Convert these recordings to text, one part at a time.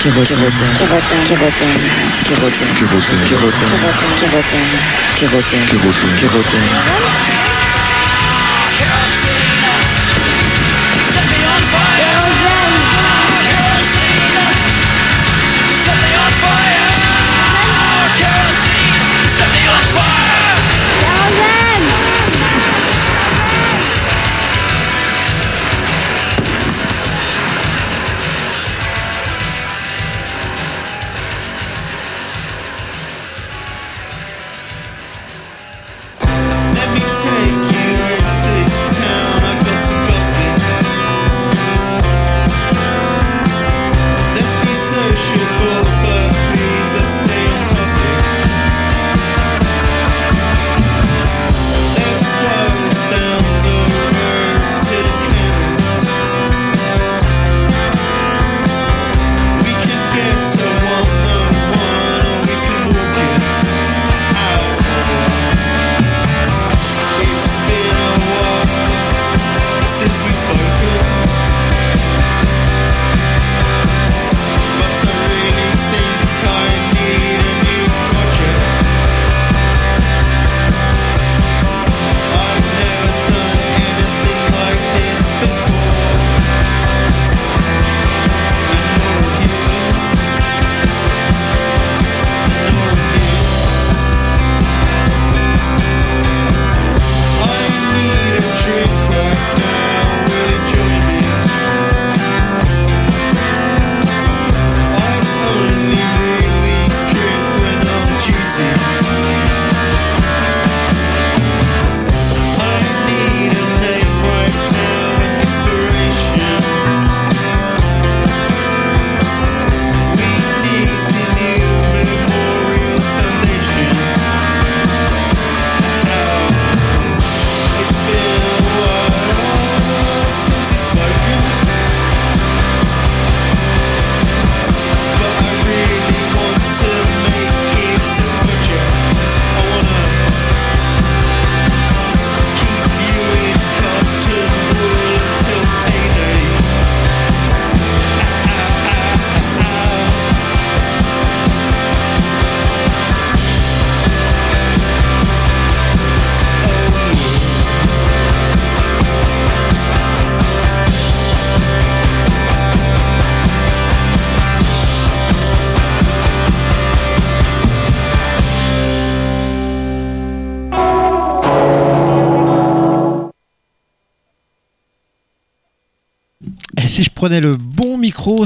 Kérosène. Kérosène. Kérosène. Kérosène. Kérosène. Kérosène. Kérosène. Kérosène. Kérosène. Let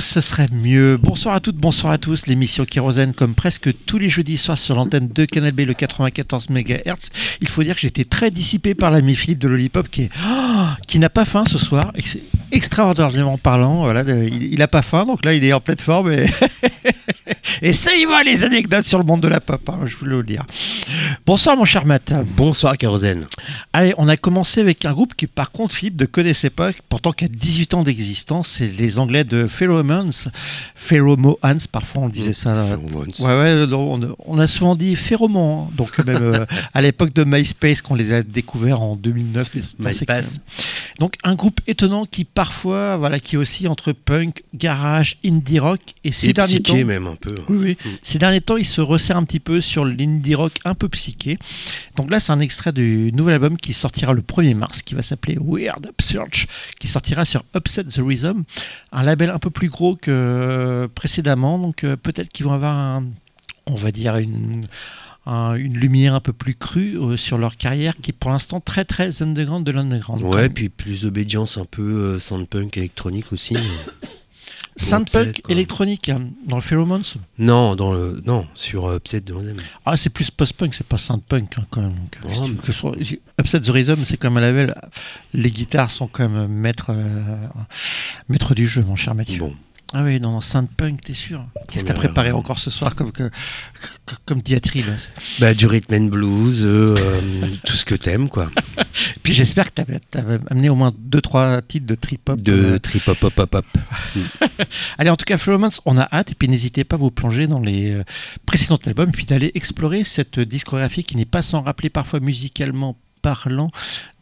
ce serait mieux. Bonsoir à toutes, bonsoir à tous. L'émission Kérosène, comme presque tous les jeudis soirs sur l'antenne de Canal B, le 94 MHz. Il faut dire que j'étais très dissipé par l'ami Philippe de Lollipop qui, est, oh, qui n'a pas faim ce soir. C'est extraordinairement parlant. Voilà, il, il a pas faim, donc là il est en pleine forme. Et, et ça y va les anecdotes sur le monde de la pop, hein, je voulais le dire. Bonsoir mon cher Matt. Bonsoir Kérosène. Allez, on a commencé avec un groupe qui, par contre, Philippe ne connaissait pas, pourtant qui a 18 ans d'existence. C'est les Anglais de Pheromones. Pheromones, parfois on disait ça. Mmh, Pheromones. Ouais, ouais, non, on, on a souvent dit Phéromon. hein. Donc, même euh, à l'époque de MySpace, qu'on les a découverts en 2009. des- dans ces- MySpace. Donc, un groupe étonnant qui, parfois, voilà, qui est aussi entre punk, garage, indie rock. Et ces Et derniers psyché temps. même un peu. Oui, oui. Ces derniers temps, il se resserre un petit peu sur l'indie rock un peu psyché. Donc là, c'est un extrait du nouvel album qui sortira le 1er mars, qui va s'appeler Weird Upsurge, qui sortira sur Upset the Rhythm, un label un peu plus gros que précédemment. Donc euh, peut-être qu'ils vont avoir, un- on va dire, une, un- une lumière un peu plus crue euh, sur leur carrière, qui est pour l'instant très très underground de l'underground. Ouais, puis plus d'obédience un peu euh, soundpunk électronique aussi. Upset, quoi. électronique hein, dans le Pheromones. non, dans le, non, sur euh, Upset de. Ah, c'est plus post-punk, c'est pas synth-punk hein, quand même. Donc, Oh, mais- que soit- Upset the Rhythm, c'est comme un label. Les guitares sont quand même maîtres, euh, maîtres du jeu, mon cher Mathieu. Bon, Ah oui, non, non synth-punk, t'es sûr? Qu'est-ce que t'as préparé encore ce soir comme, que- comme diatribe? Bah, du rhythm and blues, euh, euh, tout ce que t'aimes, quoi. Puis j'espère que avais amené au moins 2-3 titres de trip-hop. De euh, trip hop hop hop hop. Allez, en tout cas, Florence, on a hâte. Et puis n'hésitez pas à vous plonger dans les précédents albums. Puis d'aller explorer cette discographie qui n'est pas sans rappeler parfois musicalement parlant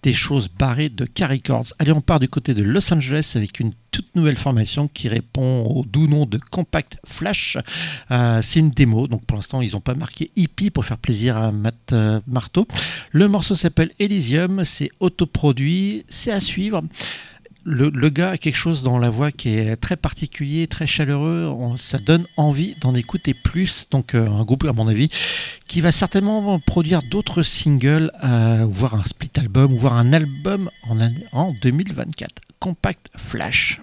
des choses barrées de K-Records. Allez, on part du côté de Los Angeles avec une toute nouvelle formation qui répond au doux nom de Compact Flash. Euh, c'est une démo, donc pour l'instant ils n'ont pas marqué hippie pour faire plaisir à Matt euh, Marteau. Le morceau s'appelle Elysium, c'est autoproduit, c'est à suivre. Le, le gars a quelque chose dans la voix qui est très particulier, très chaleureux. On- ça donne envie d'en écouter plus. Donc euh, un groupe, à mon avis, qui va certainement produire d'autres singles, euh, voire un split album, ou voire un album en 2024. Compact Flash.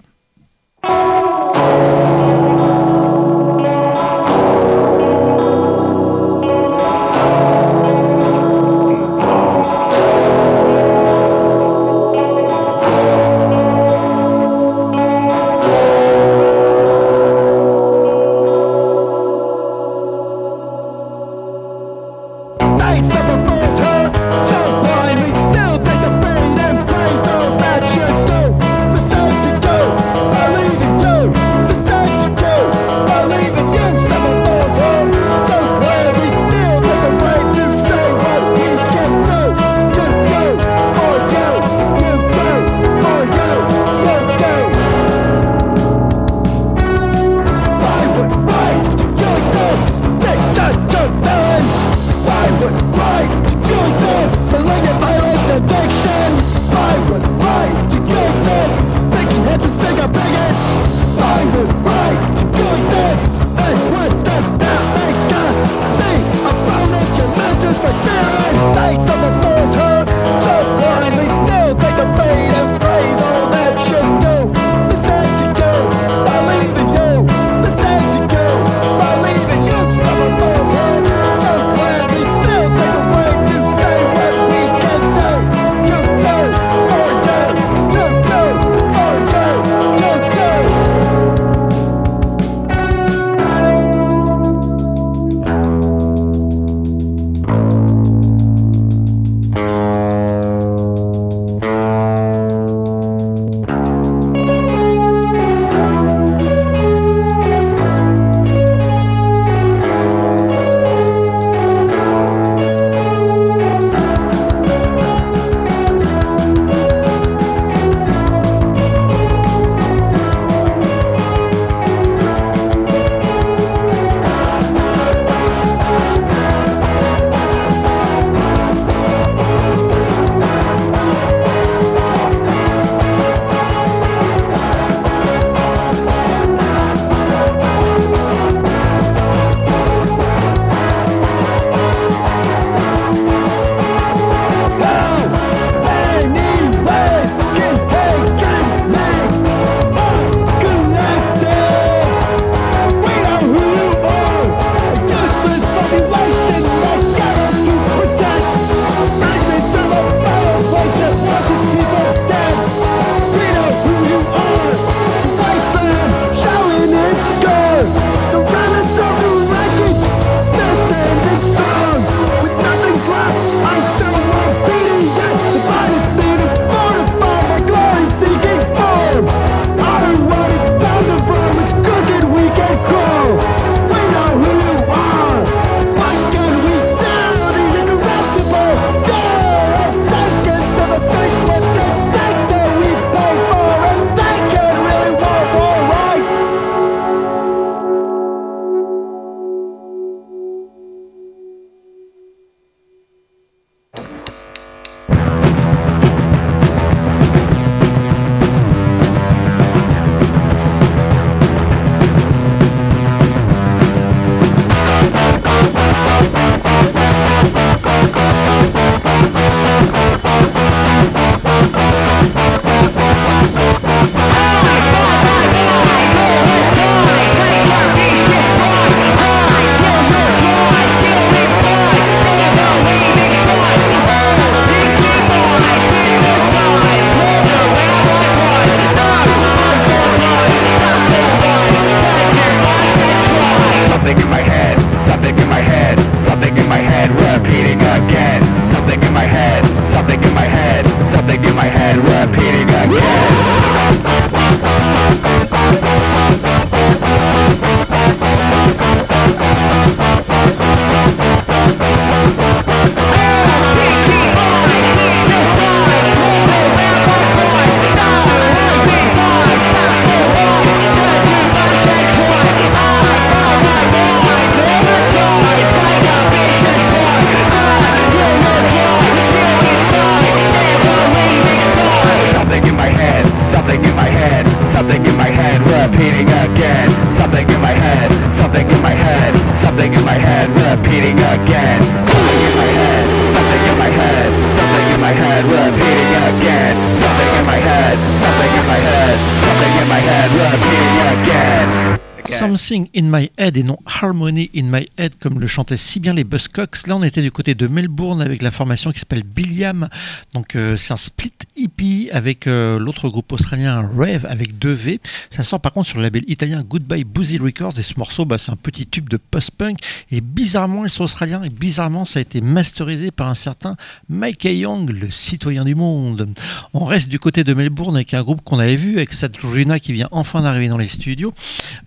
In my head et non Harmony in my head comme le chantaient si bien les Buzzcocks. Là, on était du côté de Melbourne avec la formation qui s'appelle Billiam. Donc, euh, c'est un split hippie avec euh, l'autre groupe australien Rave avec 2 V. Ça sort par contre sur le label italien Goodbye Boozy Records et ce morceau, bah, c'est un petit tube de post-punk. Et bizarrement, ils sont australiens et bizarrement, ça a été masterisé par un certain Mike Young, le citoyen du monde. On reste du côté de Melbourne avec un groupe qu'on avait vu avec Saturina qui vient enfin d'arriver dans les studios.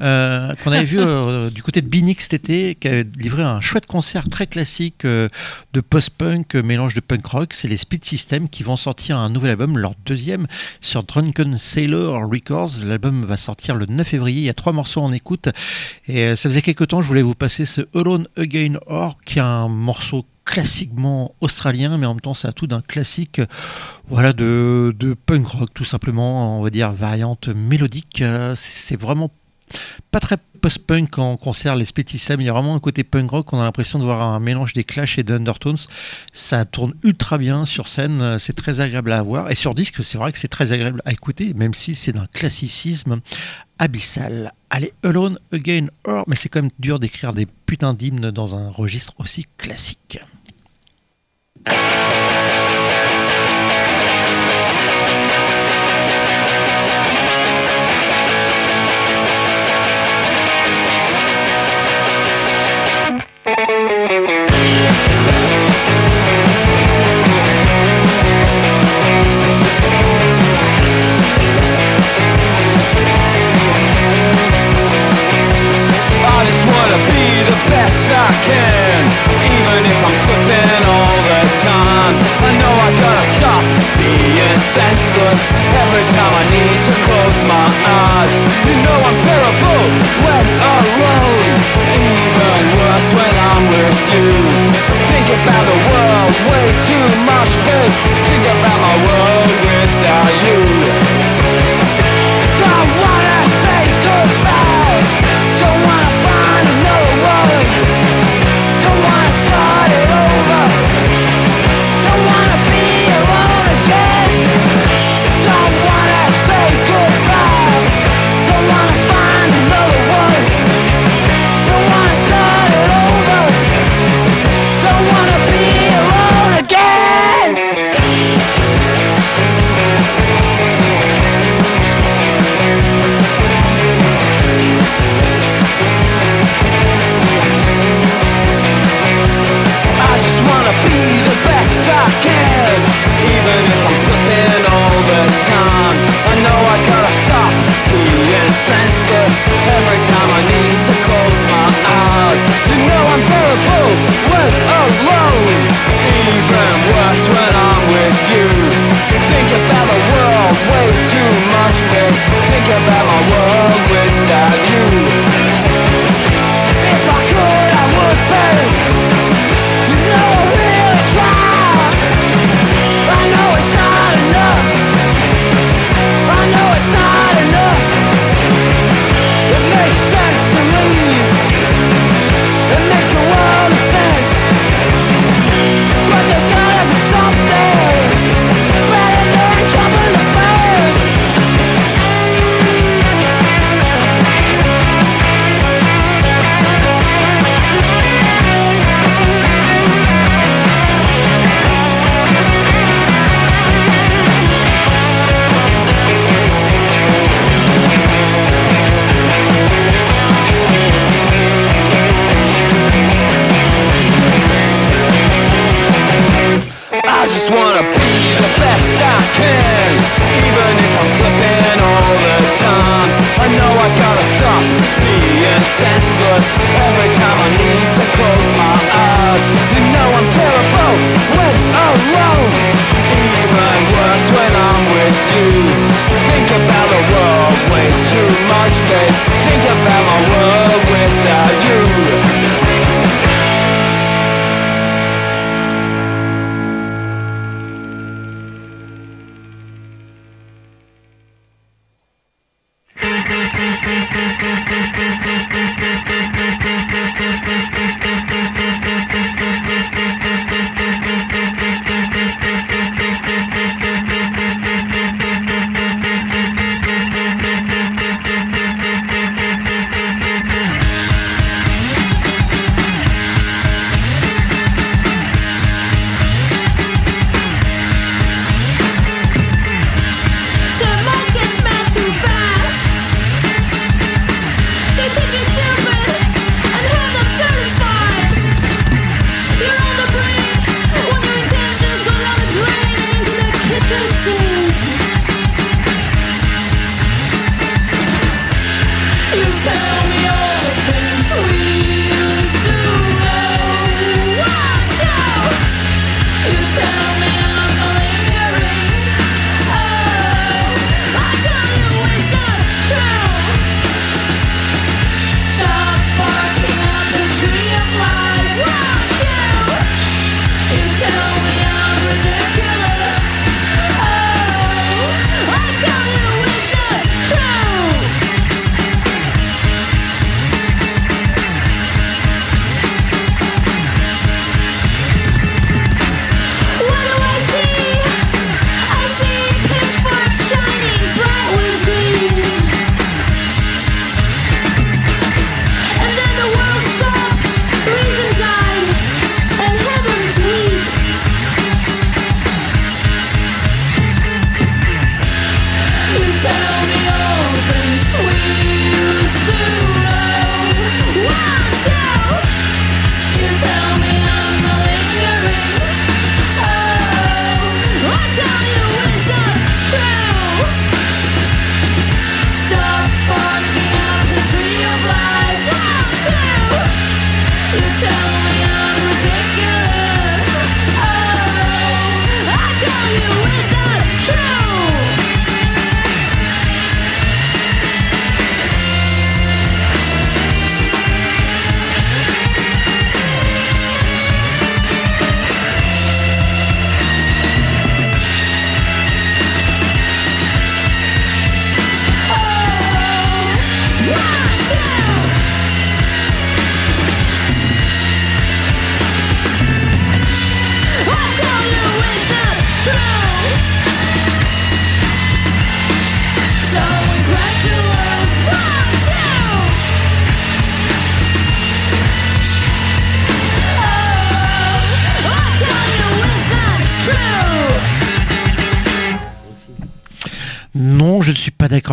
Euh, qu'on avait vu euh, du côté de Binix cet été, qui a livré un chouette concert très classique euh, de post-punk, mélange de punk rock. C'est les Speed System qui vont sortir un nouvel album, leur deuxième, sur Drunken Sailor Records. L'album va sortir le 9 février. Il y a trois morceaux en écoute. Et ça faisait quelques temps, je voulais vous passer ce Alone Again Or, qui est un morceau classiquement australien, mais en même temps, ça a tout d'un classique voilà, de, de punk rock, tout simplement, on va dire variante mélodique. C'est vraiment pas très post-punk en concert, les Spétissem. Il y a vraiment un côté punk rock. On a l'impression de voir un mélange des Clash et d'Undertones. Ça tourne ultra bien sur scène. C'est très agréable à voir. Et sur disque, c'est vrai que c'est très agréable à écouter, même si c'est d'un classicisme abyssal. Allez, Alone Again Or, mais c'est quand même dur d'écrire des putains d'hymnes dans un registre aussi classique. I spend Think about my world.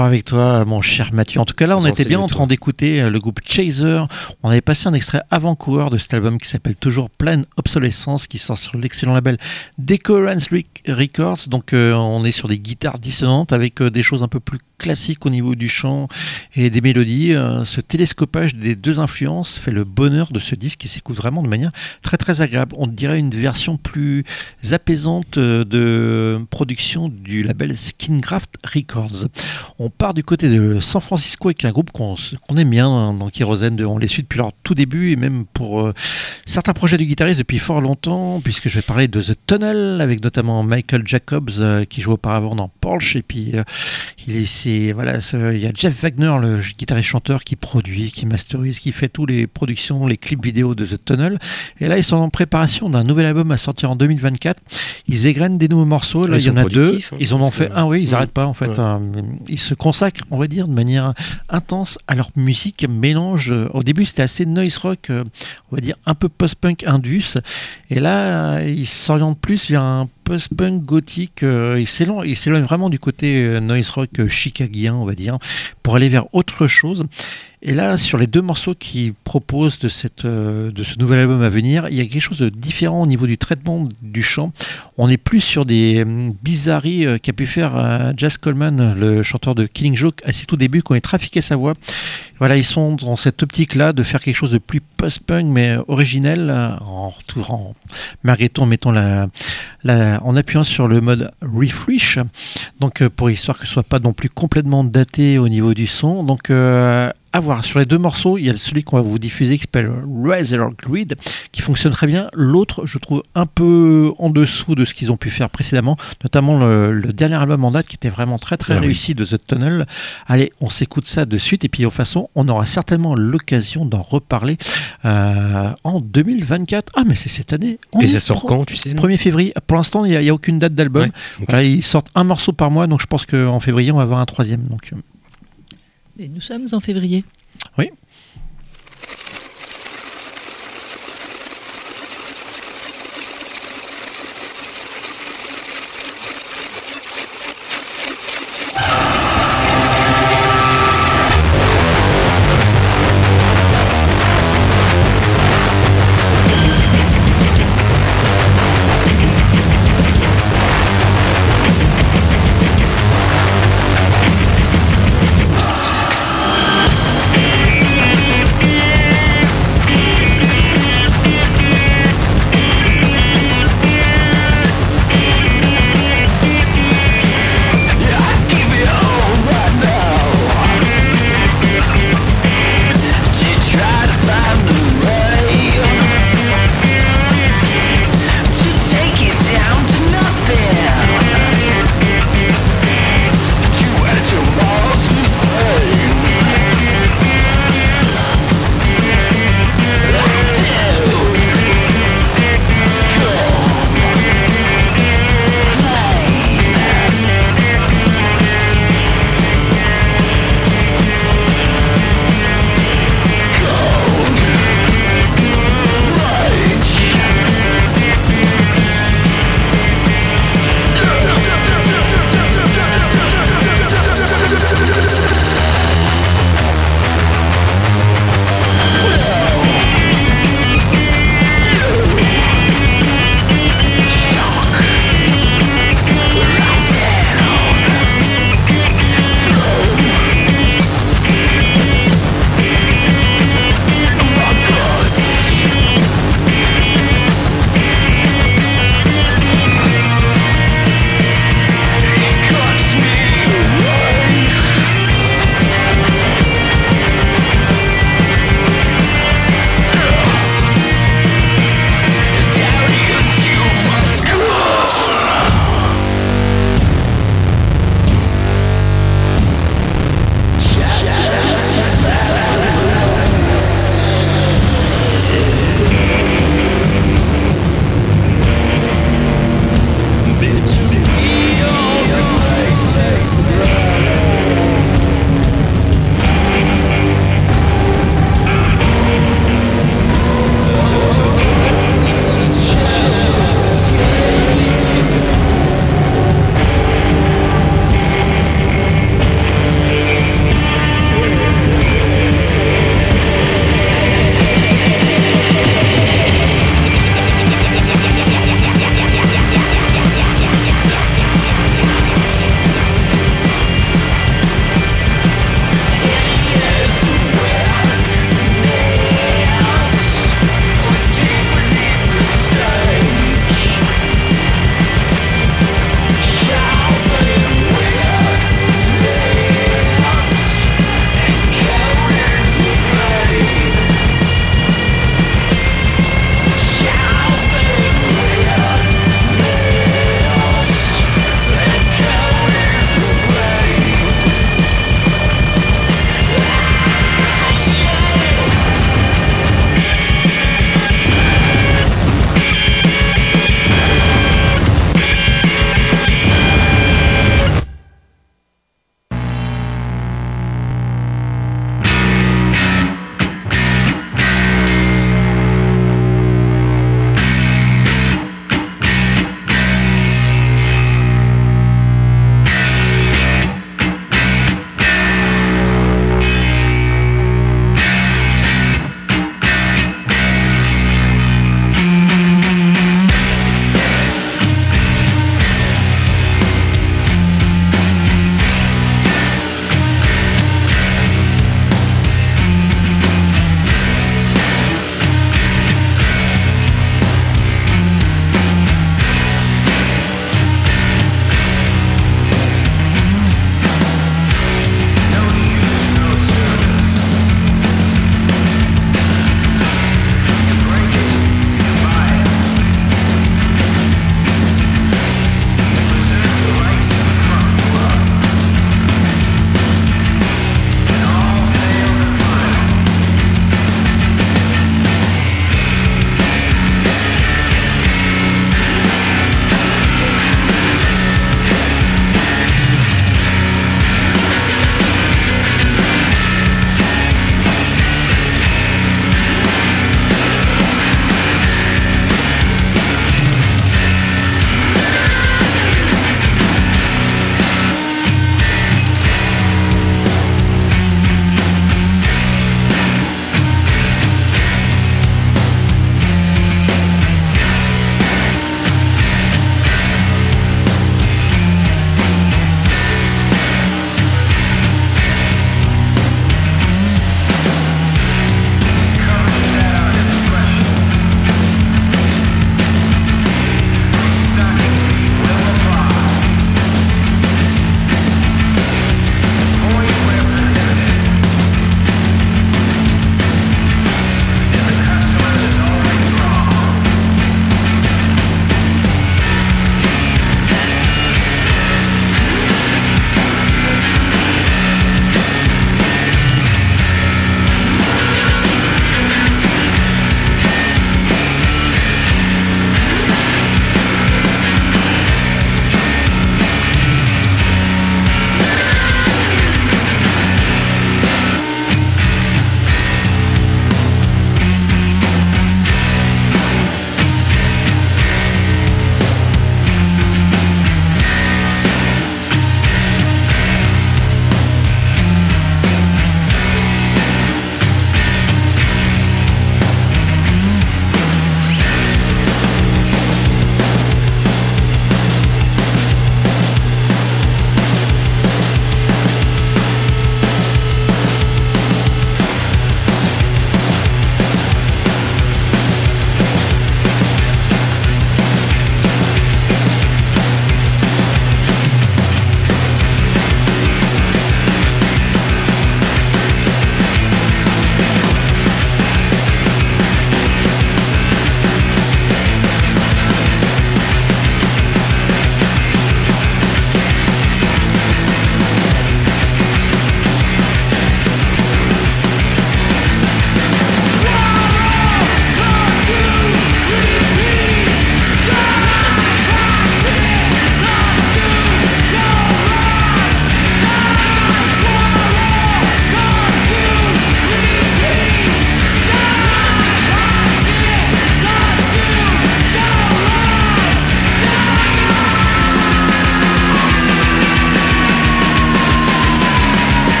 D'accord avec toi, mon cher Mathieu. En tout cas, là, on était bien en train d'écouter euh, le groupe Chaser. On avait passé un extrait avant-coureur de cet album qui s'appelle toujours Pleine Obsolescence, qui sort sur l'excellent label Decorance Rec- Records. Donc, euh, on est sur des guitares dissonantes avec euh, des choses un peu plus classiques au niveau du chant et des mélodies. Euh, ce télescopage des deux influences fait le bonheur de ce disque qui s'écoute vraiment de manière très très agréable. On dirait une version plus apaisante euh, de production du label Skingraft Records. On part du côté de San Francisco avec un groupe qu'on aime bien hein, dans Kérosène. On les suit depuis leur tout début et même pour euh, certains projets du guitariste depuis fort longtemps, puisque je vais parler de The Tunnel avec notamment Michael Jacobs qui joue auparavant dans Porsche et puis il est, c'est- voilà, il y a Jeff Wagner, le guitariste chanteur qui produit, qui masterise, qui fait tous les productions, les clips vidéo de The Tunnel. Et là, ils sont en préparation d'un nouvel album à sortir en 2024. Ils égrènent des nouveaux morceaux. Là, Ils il y en a deux. hein, Ils en ont fait un, oui, ils n'arrêtent pas en fait. Ouais. hein. Ils se consacrent, on va dire, de manière intense à leur musique. Mélange. euh, Au début, c'était assez noise rock, euh, on va dire un peu post-punk indus. Et là, ils s'orientent plus vers un post-punk gothique. euh, Ils s'éloignent vraiment du côté noise rock euh, chicagien, on va dire, pour aller vers autre chose. Et là, sur les deux morceaux qu'ils proposent de, cette, euh, de ce nouvel album à venir, il y a quelque chose de différent au niveau du traitement du chant. On n'est plus sur des hum, bizarreries euh, qu'a pu faire euh, Jazz Coleman, le chanteur de Killing Joke, à ses tout débuts, quand il trafiquait sa voix. Voilà, ils sont dans cette optique-là de faire quelque chose de plus post-punk, mais originel, euh, en, en, malgré tout en mettant la, la- en appuyant sur le mode refresh, donc euh, pour histoire que ce soit pas non plus complètement daté au niveau du son. Donc euh, à voir. Sur les deux morceaux, il y a celui qu'on va vous diffuser qui s'appelle Razor Grid, qui fonctionne très bien. L'autre, je trouve un peu en dessous de ce qu'ils ont pu faire précédemment, notamment le, le dernier album en date qui était vraiment très très Ah oui. réussi de The Tunnel. Allez, on s'écoute ça de suite et puis de toute façon, on aura certainement l'occasion d'en reparler euh, en 2024. Ah, mais c'est cette année. On Et ça sort quand, tu sais non 1er février. Pour l'instant, il n'y a, aucune date d'album. Ouais. Voilà, ils sortent un morceau par mois, donc je pense qu'en février, on va avoir un troisième. Donc, euh, Nous sommes en février. oui.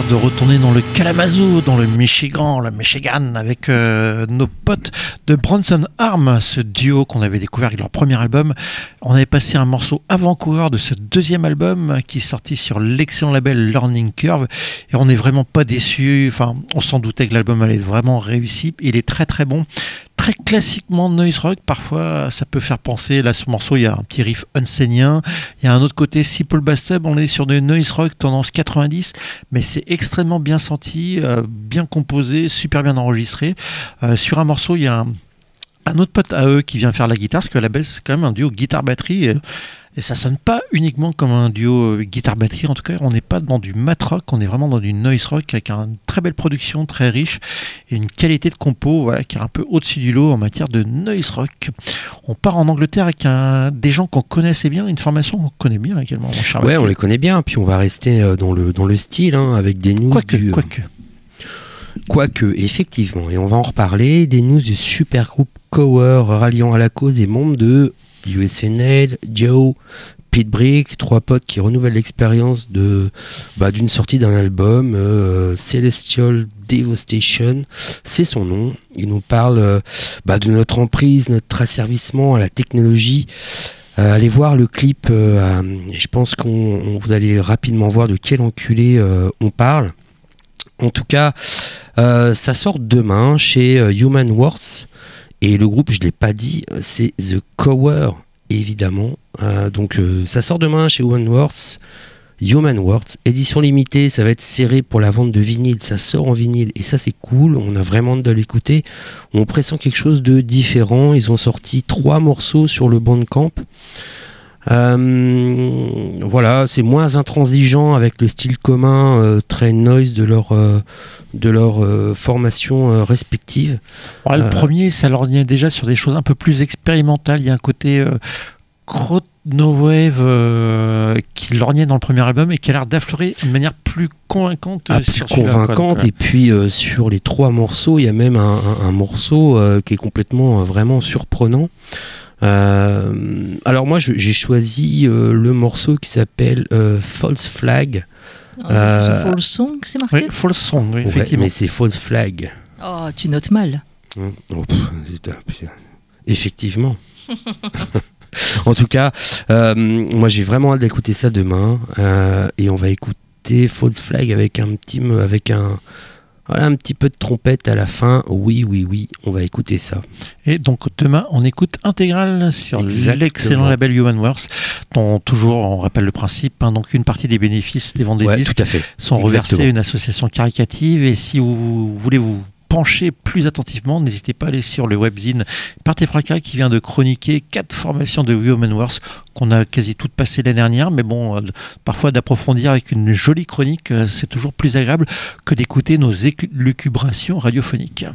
De retourner dans le Kalamazoo, dans le Michigan, le Michigan, avec euh, nos potes de Bronson Arm, ce duo qu'on avait découvert avec leur premier album. On avait passé un morceau avant-coureur de ce deuxième album qui est sorti sur l'excellent label Learning Curve. Et on n'est vraiment pas déçus. Enfin, on s'en doutait que l'album allait vraiment réussi. Il est très très bon très classiquement noise rock. Parfois, ça peut faire penser. Là, ce morceau, il y a un petit riff unsénien. Il y a un autre côté, Simple Bastub. On est sur de noise rock tendance 90, mais c'est extrêmement bien senti, euh, bien composé, super bien enregistré. Euh, sur un morceau, il y a un, autre pote à eux qui vient faire la guitare, parce que la base, c'est quand même un duo guitare-batterie. Et ça sonne pas uniquement comme un duo euh, guitare-batterie. En tout cas, on n'est pas dans du mat rock, on est vraiment dans du noise rock avec une très belle production, très riche et une qualité de compo voilà, qui est un peu au-dessus du lot en matière de noise rock. On part en Angleterre avec un, des gens qu'on connaissait bien, une formation qu'on connaît bien également. Mon Ouais, on les connaît bien, puis on va rester euh, dans le, dans le style, hein, avec des news Quoique, du... euh, quoique. Quoique, effectivement, et on va en reparler, des news du super groupe Cower ralliant à la cause des membres de USNL, Joe, Pete Brick, trois potes qui renouvellent l'expérience de bah, d'une sortie d'un album, euh, Celestial Devastation, c'est son nom. Il nous parle euh, bah, de notre emprise, notre asservissement à la technologie. Euh, allez voir le clip, je pense qu'on on- vous allez rapidement voir de quel enculé on parle. En tout cas, ça sort demain chez Human Words. Et le groupe, je ne l'ai pas dit, c'est The Cower, évidemment. Euh, donc euh, ça sort demain chez Human Words. Human Words, édition limitée, ça va être serré pour la vente de vinyle, ça sort en vinyle et ça c'est cool, on a vraiment de l'écouter. On pressent quelque chose de différent, ils ont sorti trois morceaux sur le Bandcamp. Euh, voilà, c'est moins intransigeant avec le style commun euh, très noise de leur, euh, de leur euh, formation euh, respective. Ouais, le Euh, premier, ça lorgnait déjà sur des choses un peu plus expérimentales. Il y a un côté euh, chrono-wave euh, qui lorgnait dans le premier album et qui a l'air d'affleurer de manière plus convaincante Ah, euh, plus sur celui-là, quoi. convaincante. Euh, Et puis euh, sur les trois morceaux, il y a même un, un- un morceau euh, qui est complètement euh, vraiment surprenant. Euh, alors moi, j'ai choisi euh, le morceau qui s'appelle euh, False Flag. Euh, The Fall Song, c'est marqué oui, False Song, oui, Ouais, effectivement. mais c'est False Flag. Oh, tu notes mal. Hein, oh, pff. Effectivement. en tout cas, euh, moi j'ai vraiment hâte d'écouter ça demain euh, et on va écouter False Flag avec un petit, avec un, voilà, un petit peu de trompette à la fin. Oui, oui, oui, on va écouter ça. Et donc demain, on écoute intégral sur l'excellent label Human Works, dont toujours on rappelle le principe. hein, donc une partie des bénéfices des ventes des Ouais, disques sont reversés à une association caricative. Et si vous voulez vous pencher plus attentivement, n'hésitez pas à aller sur le webzine Partez Fracas qui vient de chroniquer quatre formations de Human Works qu'on a quasi toutes passées l'année dernière. Mais bon, euh, parfois d'approfondir avec une jolie chronique, euh, c'est toujours plus agréable que d'écouter nos élucubrations radiophoniques.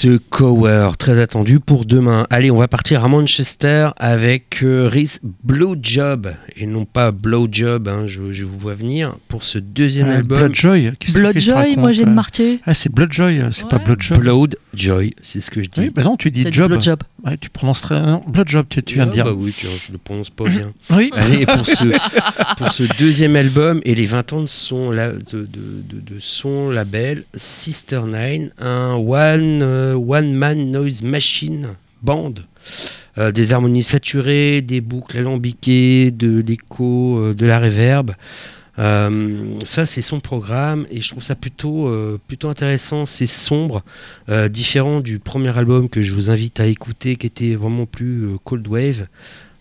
Ce cover très attendu pour demain. Allez, on va partir à Manchester avec euh, Rhys Blowjob et non pas Blowjob, hein, je, je vous vois venir pour ce deuxième Euh, album. Bloodjoy. qu'est-ce que- qu'est-ce que tu Bloodjoy, moi j'ai euh de marqué. Ah, c'est Bloodjoy, c'est pas Ouais. Bloodjoy. C'est ce que je dis. Oui, bah non, tu dis job. Blowjob. Ouais, tu prononces très. Non, Bloodjob, tu, tu viens de Ah, dire. Bah oui, tu je le prononce pas bien. Oui. Allez, pour ce, pour ce deuxième album et les 20 ans de son, la- de, de- de- de son label Sister Nine, un one, euh, one man noise machine band. Euh, des harmonies saturées, des boucles alambiquées, de l'écho, euh, de la réverb. Euh, ça, c'est son programme et je trouve ça plutôt, euh, plutôt intéressant. C'est sombre, euh, différent du premier album que je vous invite à écouter, qui était vraiment plus cold wave.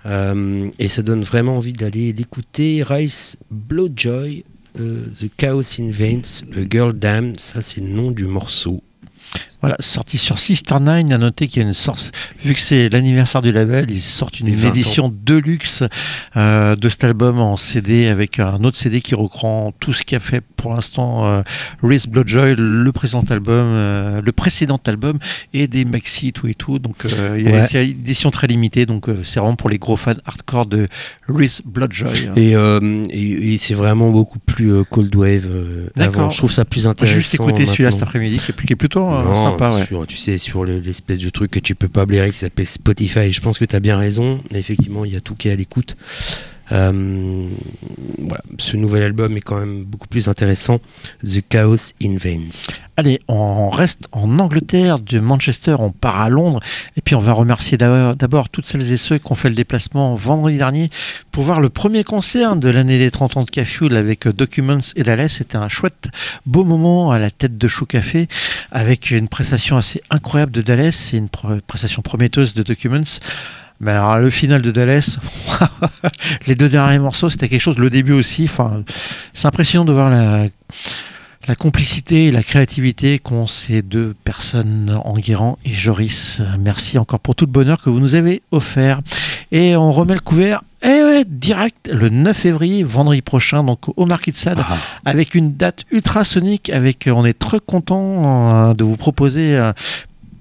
Et ça donne vraiment envie d'aller l'écouter. Rice Blowjoy, The Chaos in Veins, A Girl Damn, ça c'est le nom du morceau. Voilà, sorti sur Sister Nine. À noter qu'il y a une sorte, vu que c'est l'anniversaire du label, ils sortent une Les 20 édition de luxe euh, de cet album en CD avec un autre CD qui reprend tout ce qu'a fait pour l'instant euh, Reese Bloodjoy, le présent album, euh, le précédent album et des maxi tout et tout. Donc il y a Ouais. une édition très limitée. Donc c'est vraiment pour les gros fans hardcore de Reese Bloodjoy. Et, et- et c'est vraiment beaucoup plus cold wave. D'accord. Je trouve ça plus intéressant. juste écouté celui-là cet après-midi qui est, qui est plutôt Non, sympa. Ouais. sur- tu sais, sur le- l'espèce de truc que tu peux pas blairer qui s'appelle Spotify. Je pense que tu as bien raison. Effectivement, il y a tout qui est à l'écoute. Euh, ce nouvel album est quand même beaucoup plus intéressant. The Chaos in Veins. Allez, on reste en Angleterre, de Manchester, on part à Londres, et puis on va remercier d'abord toutes celles et ceux qui ont fait le déplacement vendredi dernier pour voir le premier concert de l'année des 30 ans de Cafioul avec Documents et Dallas. C'était un chouette, beau moment à la tête de Chou Café, avec une prestation assez incroyable de Dallas et une pr- prestation prometteuse de Documents. Mais alors, le final de Dallas, les deux derniers morceaux, c'était quelque chose. Le début aussi, enfin, c'est impressionnant de voir la, la complicité et la créativité qu'ont ces deux personnes, Enguerrand et Joris. Merci encore pour tout le bonheur que vous nous avez offert. Et on remet le couvert. Et ouais, direct le 9 février, vendredi prochain, donc au Marquis de Sade, avec une date ultrasonique. Avec, on est très content euh, de vous proposer euh,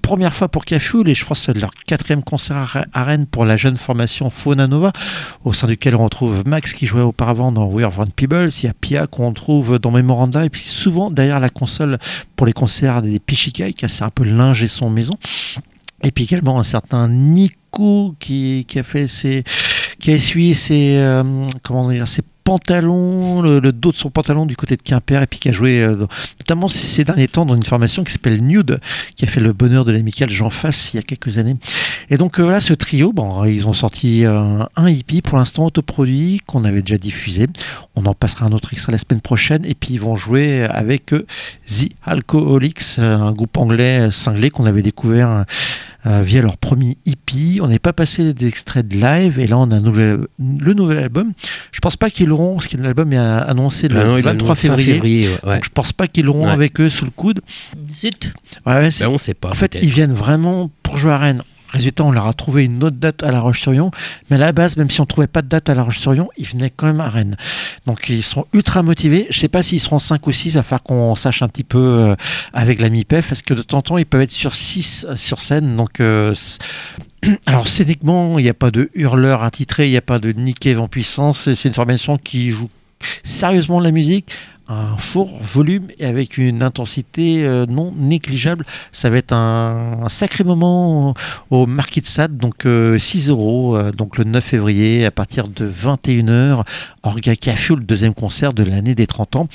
première fois pour Cafioul et je pense que c'est leur quatrième concert à Re- à Rennes pour la jeune formation Fauna Nova, au sein duquel on retrouve Max qui jouait auparavant dans We Are Peebles, il y a Pia qu'on retrouve dans Memoranda et puis souvent derrière la console pour les concerts des Pichikai qui c'est un peu linge et son maison. Et puis également un certain Nico qui, qui a fait ses, qui a essuyé ses, euh, comment dire, ses pantalons, le, dos de son pantalon du côté de Quimper, et puis qui a joué euh, notamment ces, derniers temps dans une formation qui s'appelle Nude, qui a fait le bonheur de l'amical Jean Fasse il y a quelques années. Et donc euh, là, ce trio, bon, ils ont sorti euh, un hippie pour l'instant autoproduit qu'on avait déjà diffusé. On en passera un autre extrait la semaine prochaine, et puis ils vont jouer avec The Alcoholics, un groupe anglais cinglé qu'on avait découvert. Euh, via leur premier hippie. On n'est pas passé d'extraits de live et là on a un nouvel- le nouvel album. Je pense pas qu'ils l'auront parce que l'album est annoncé le Ah non, il a 23 fin février. ouais, ouais. Donc je pense pas qu'ils l'auront Ouais. avec eux sous le coude. Zut. Ouais, Ben, on sait pas. en fait, ils viennent vraiment pour jouer à Rennes. Résultat, on leur a trouvé une autre date à La Roche-sur-Yon. Mais à la base, même si on trouvait pas de date à La Roche-sur-Yon, ils venaient quand même à Rennes. Donc ils sont ultra motivés. Je sais pas s'ils seront 5 ou 6, il va falloir qu'on sache un petit peu euh, avec la MIPEF, parce que de temps en temps, ils peuvent être sur 6 sur scène. Donc euh, alors scéniquement, il n'y a pas de hurleur attitré, il n'y a pas de niqué en puissance. C'est une formation qui joue sérieusement de la musique, un fort volume et avec une intensité euh, non négligeable. Ça va être un, sacré moment au, Marquis de donc euh, 6 euros, euh, donc le 9 février à partir de 21h. Orga Café, le deuxième concert de l'année des 30 ans.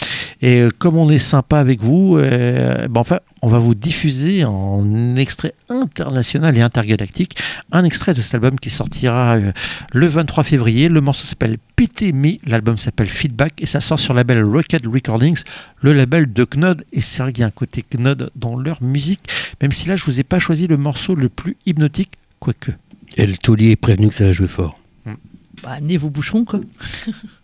Et euh, comme on est sympa avec vous, euh, ben enfin, on va vous diffuser en extrait international et intergalactique un extrait de cet album qui sortira euh, le 23 février. Le morceau s'appelle Pity Me, l'album s'appelle Feedback et ça sort sur le label Rocket Recordings, le label de Knod. Et c'est vrai qu'il y a un côté Knod dans leur musique, même si là je vous ai pas choisi le morceau le plus hypnotique, quoique. Et le taulier est prévenu que ça va jouer fort. Bah, amenez vos bouchons, quoi.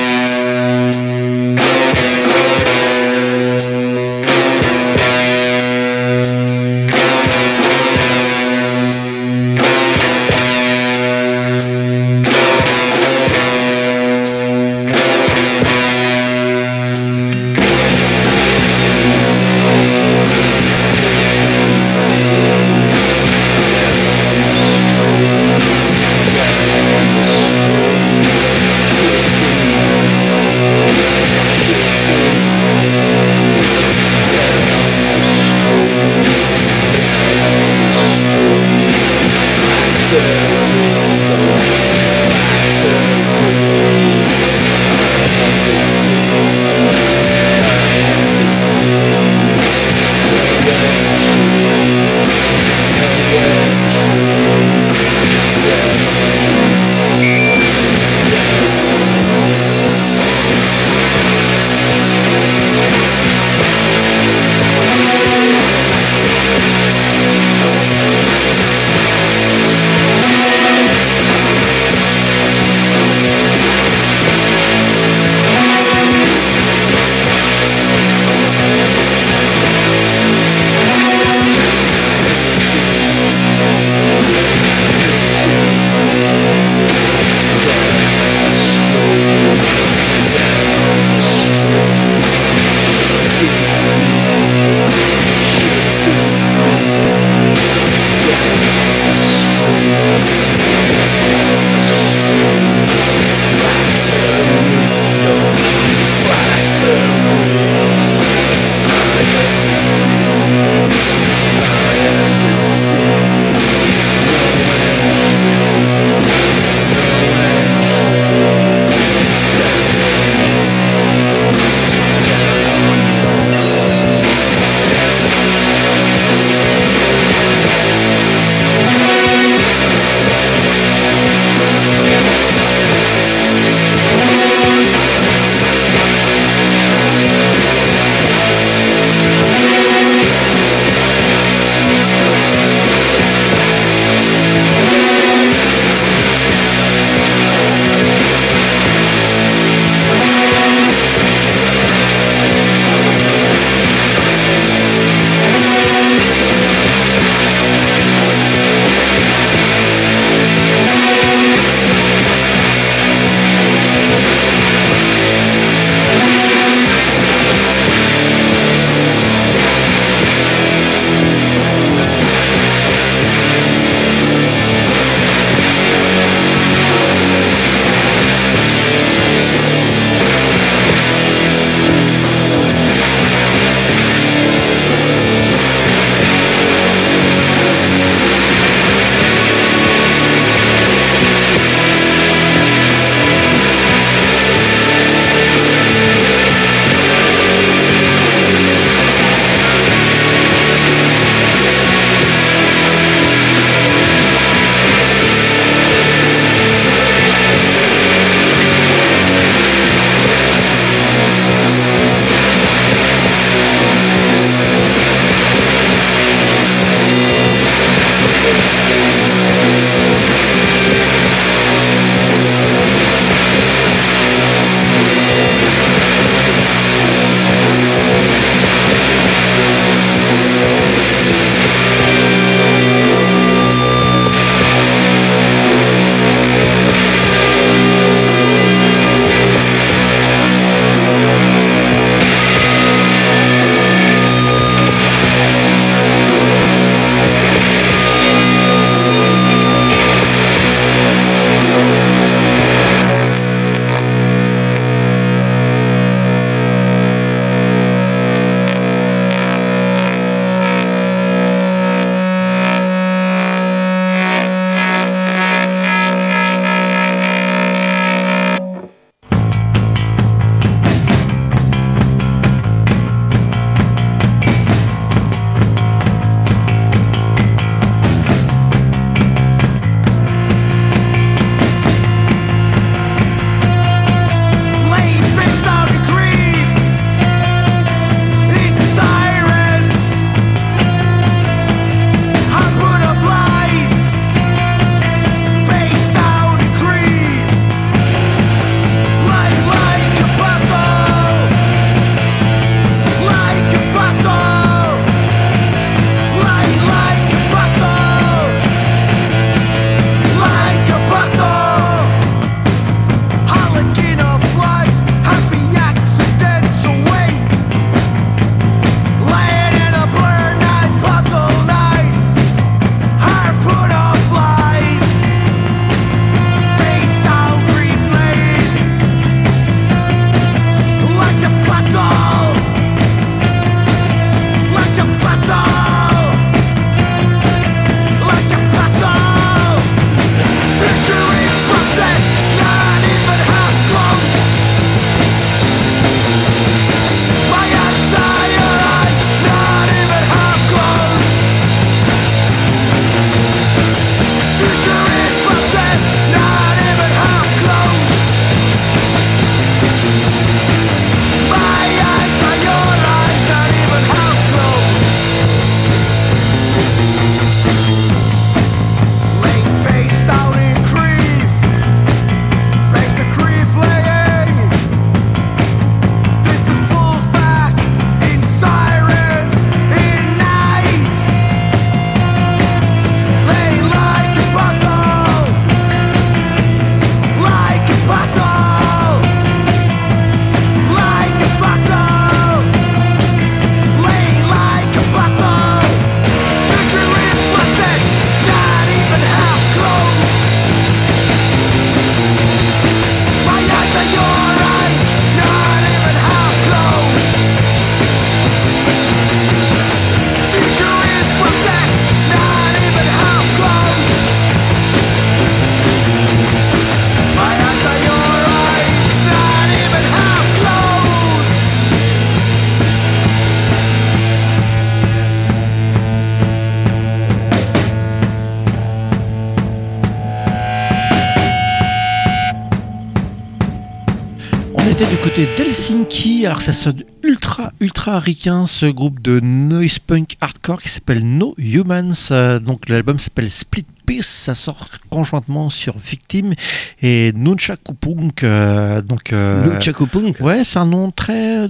Côté d'Helsinki, alors ça sonne ultra ultra ricain ce groupe de noise punk hardcore qui s'appelle No Humans. Donc l'album s'appelle Split Peace, ça sort conjointement sur Victim et Nunchakupunk. euh, donc euh, Le Chakopunk ouais, c'est un nom très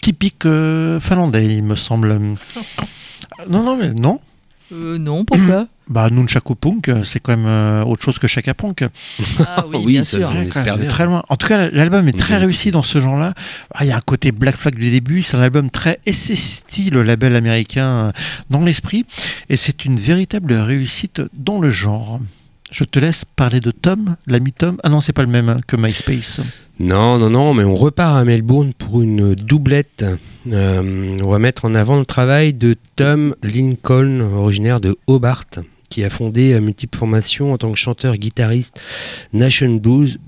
typique euh, finlandais, il me semble. Non non mais non. Euh, non, pourquoi? Bah Nunchakupunk, c'est quand même euh, autre chose que Chaka Punk. Ah oui, Oui, bien ça, sûr. Ouais, espère bien. Très loin. En tout cas, l'album est très réussi dans ce genre-là. Ah, Il y a un côté Black Flag du début. C'est un album très SST, le label américain, euh, dans l'esprit. Et c'est une véritable réussite dans le genre. Je te laisse parler de Tom, l'ami Tom. Ah non, c'est pas le même hein, que MySpace. Non, non, non, mais on repart à Melbourne pour une doublette. Euh, on va mettre en avant le travail de Tom Lincoln, originaire de Hobart, qui a fondé à multiples formations en tant que chanteur-guitariste Nation Blues,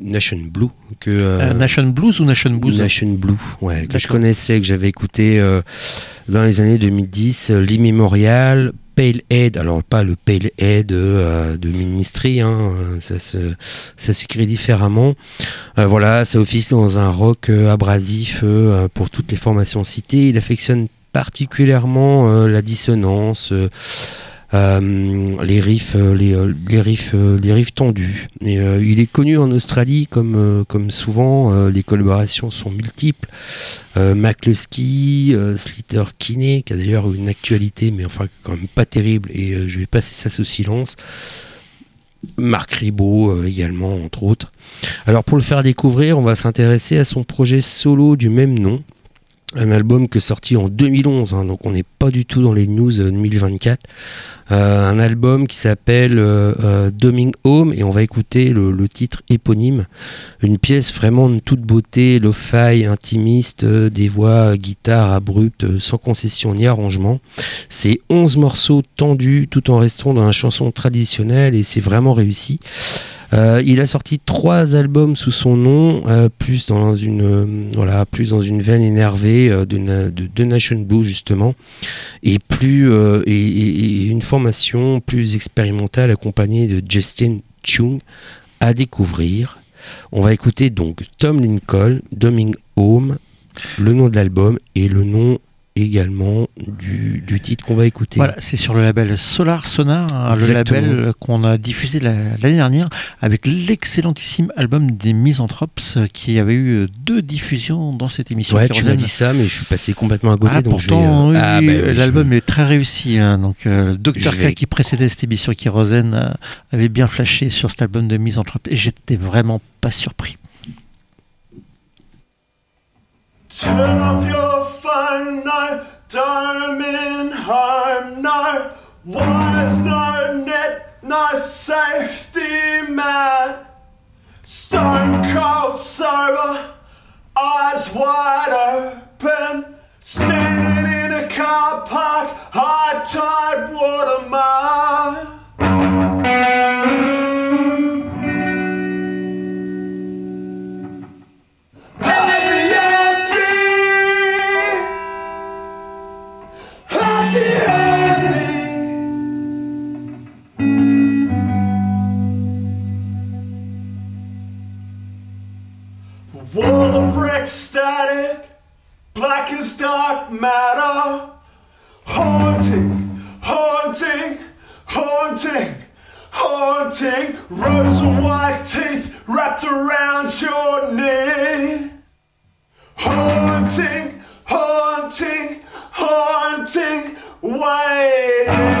Nation Blue, que euh, Euh, Nation Blues ou Nation Blues Nation Blue, ouais, que je connaissais, que j'avais écouté euh, dans les années 2010, euh, l'Immemorial, Pale Head, alors pas le Pale Head euh, de Ministry, hein, euh, ça, se- ça s'écrit différemment. Euh, voilà, ça officie dans un rock euh, abrasif euh, pour toutes les formations citées. Il affectionne particulièrement euh, la dissonance. Euh, les riffs, euh, euh, les riffs, les riffs tendus. Et, il est connu en Australie comme, comme souvent. les collaborations sont multiples. McCluskey, euh, Slater Kinney, qui a d'ailleurs une actualité, mais enfin quand même pas terrible. Et je vais passer ça sous silence. Marc Ribot également, entre autres. Alors pour le faire découvrir, on va s'intéresser à son projet solo du même nom. Un album que sorti en 2011, hein, donc on n'est pas du tout dans les news euh, 2024. Euh, un album qui s'appelle euh, euh, Doming Home et on va écouter le, titre éponyme. Une pièce vraiment de toute beauté, lo-fi, intimiste, euh, des voix euh, guitare abruptes, euh, sans concession ni arrangement. C'est 11 morceaux tendus tout en restant dans la chanson traditionnelle et c'est vraiment réussi. Euh, il a sorti trois albums sous son nom, euh, plus dans une euh, plus dans une veine énervée de, de, Nation Blue justement, et plus une formation plus expérimentale accompagnée de Justin Chung à découvrir. On va écouter donc Tom Lincoln, Doming Home, le nom de l'album et le nom également du, du titre qu'on va écouter. Voilà, c'est sur le label Solar Sonar, hein, le label qu'on a diffusé la- l'année dernière avec l'excellentissime album des Misanthropes euh, qui avait eu euh, deux diffusions dans cette émission. Ouais, tu m'as dit ça, mais je suis passé complètement à côté. Ah, donc pourtant, vais, euh, ah, bah oui, je- l'album est très réussi. hein. donc, euh, le Dr. Vais- K qui précédait cette émission euh, avait bien flashé sur cet album de Misanthrope et j'étais vraiment pas surpris. Turn off your no time in home, no wires, no net, no safety man. Stone cold sober, eyes wide open, standing in a car park, high tide watermark. Happy of wreck static, black as dark matter. Haunting, haunting, haunting, haunting. Rows of white teeth wrapped around your knee. Haunting, haunting, haunting, waiting.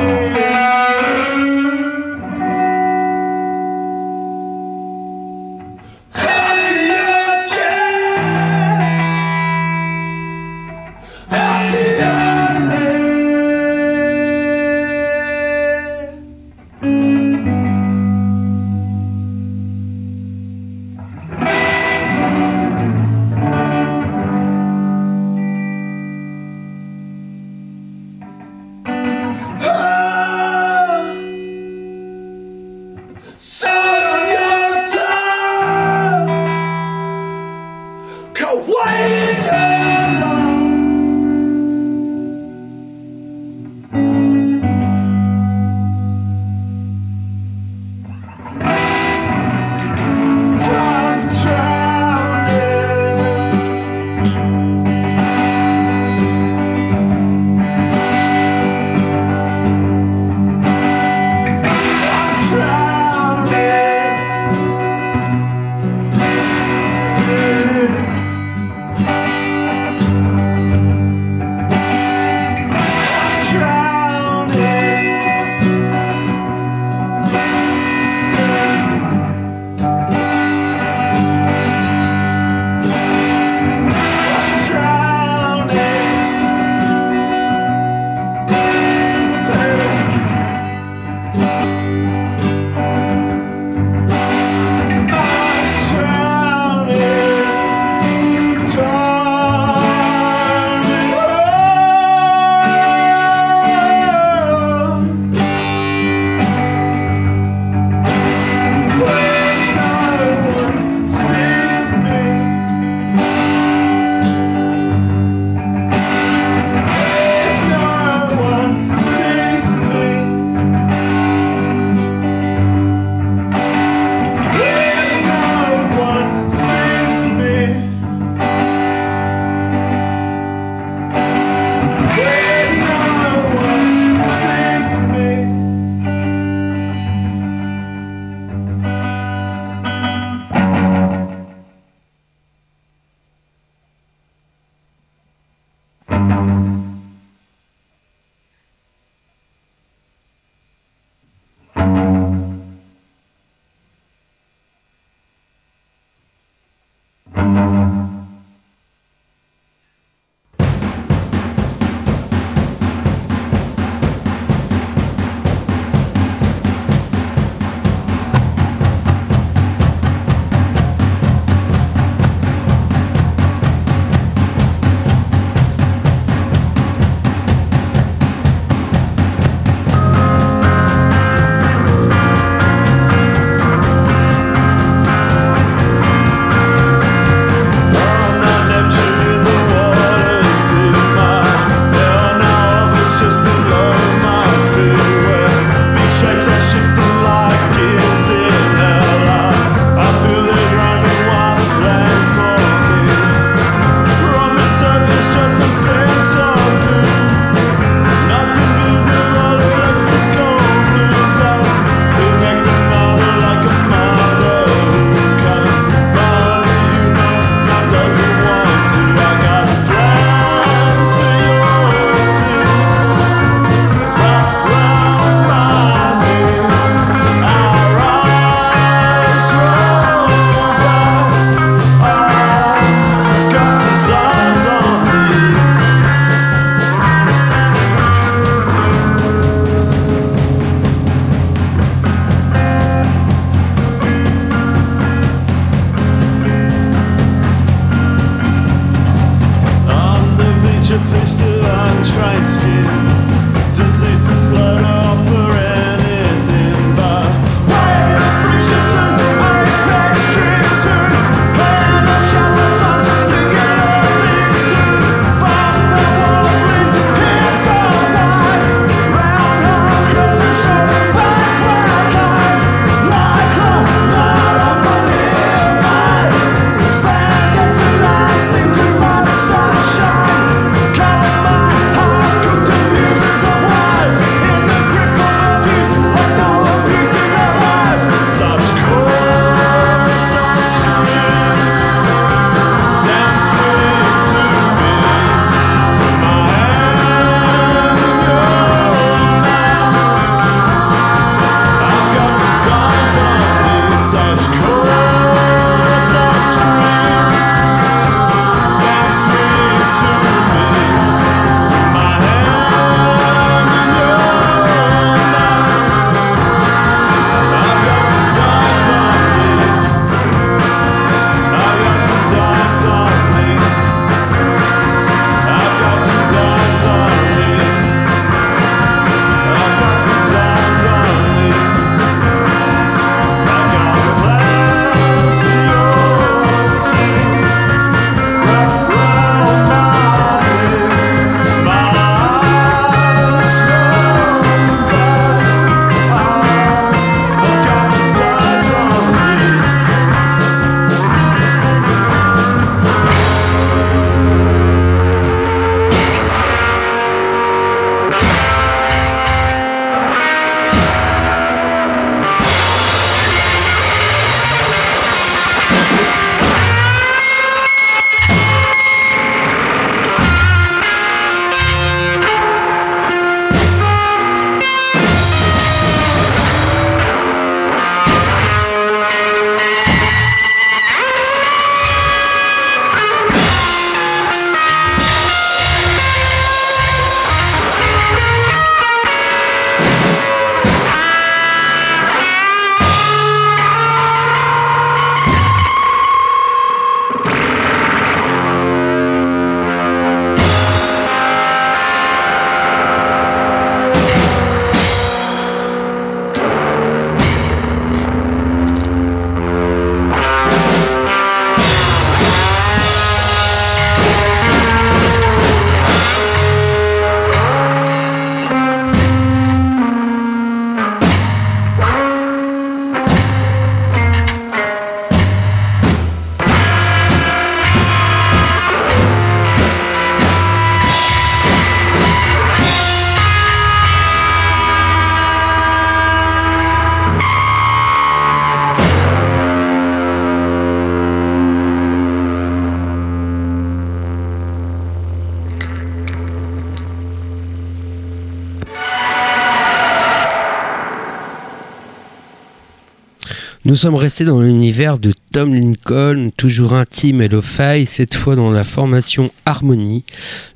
Nous sommes restés dans l'univers de Tom Lincoln, toujours intime et lo-fi, cette fois dans la formation Harmonie,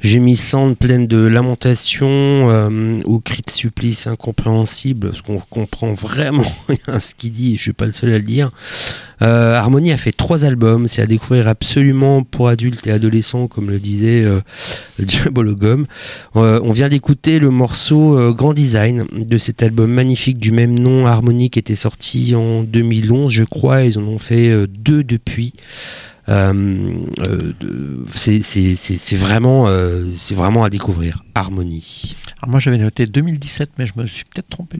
gémissante, pleine de lamentations euh, ou cris de supplice incompréhensibles, parce qu'on comprend vraiment rien à ce qu'il dit, et je suis pas le seul à le dire. Euh, Harmonie a fait trois albums, c'est à découvrir absolument pour adultes et adolescents, comme le disait euh, Bologum. Euh, on vient d'écouter le morceau euh, Grand Design de cet album magnifique du même nom, Harmonie, qui était sorti en 2011, je crois. Ils en ont fait deux depuis. De- c'est vraiment, c'est vraiment à découvrir. Harmonie. Alors moi j'avais noté 2017, mais je me suis peut-être trompé.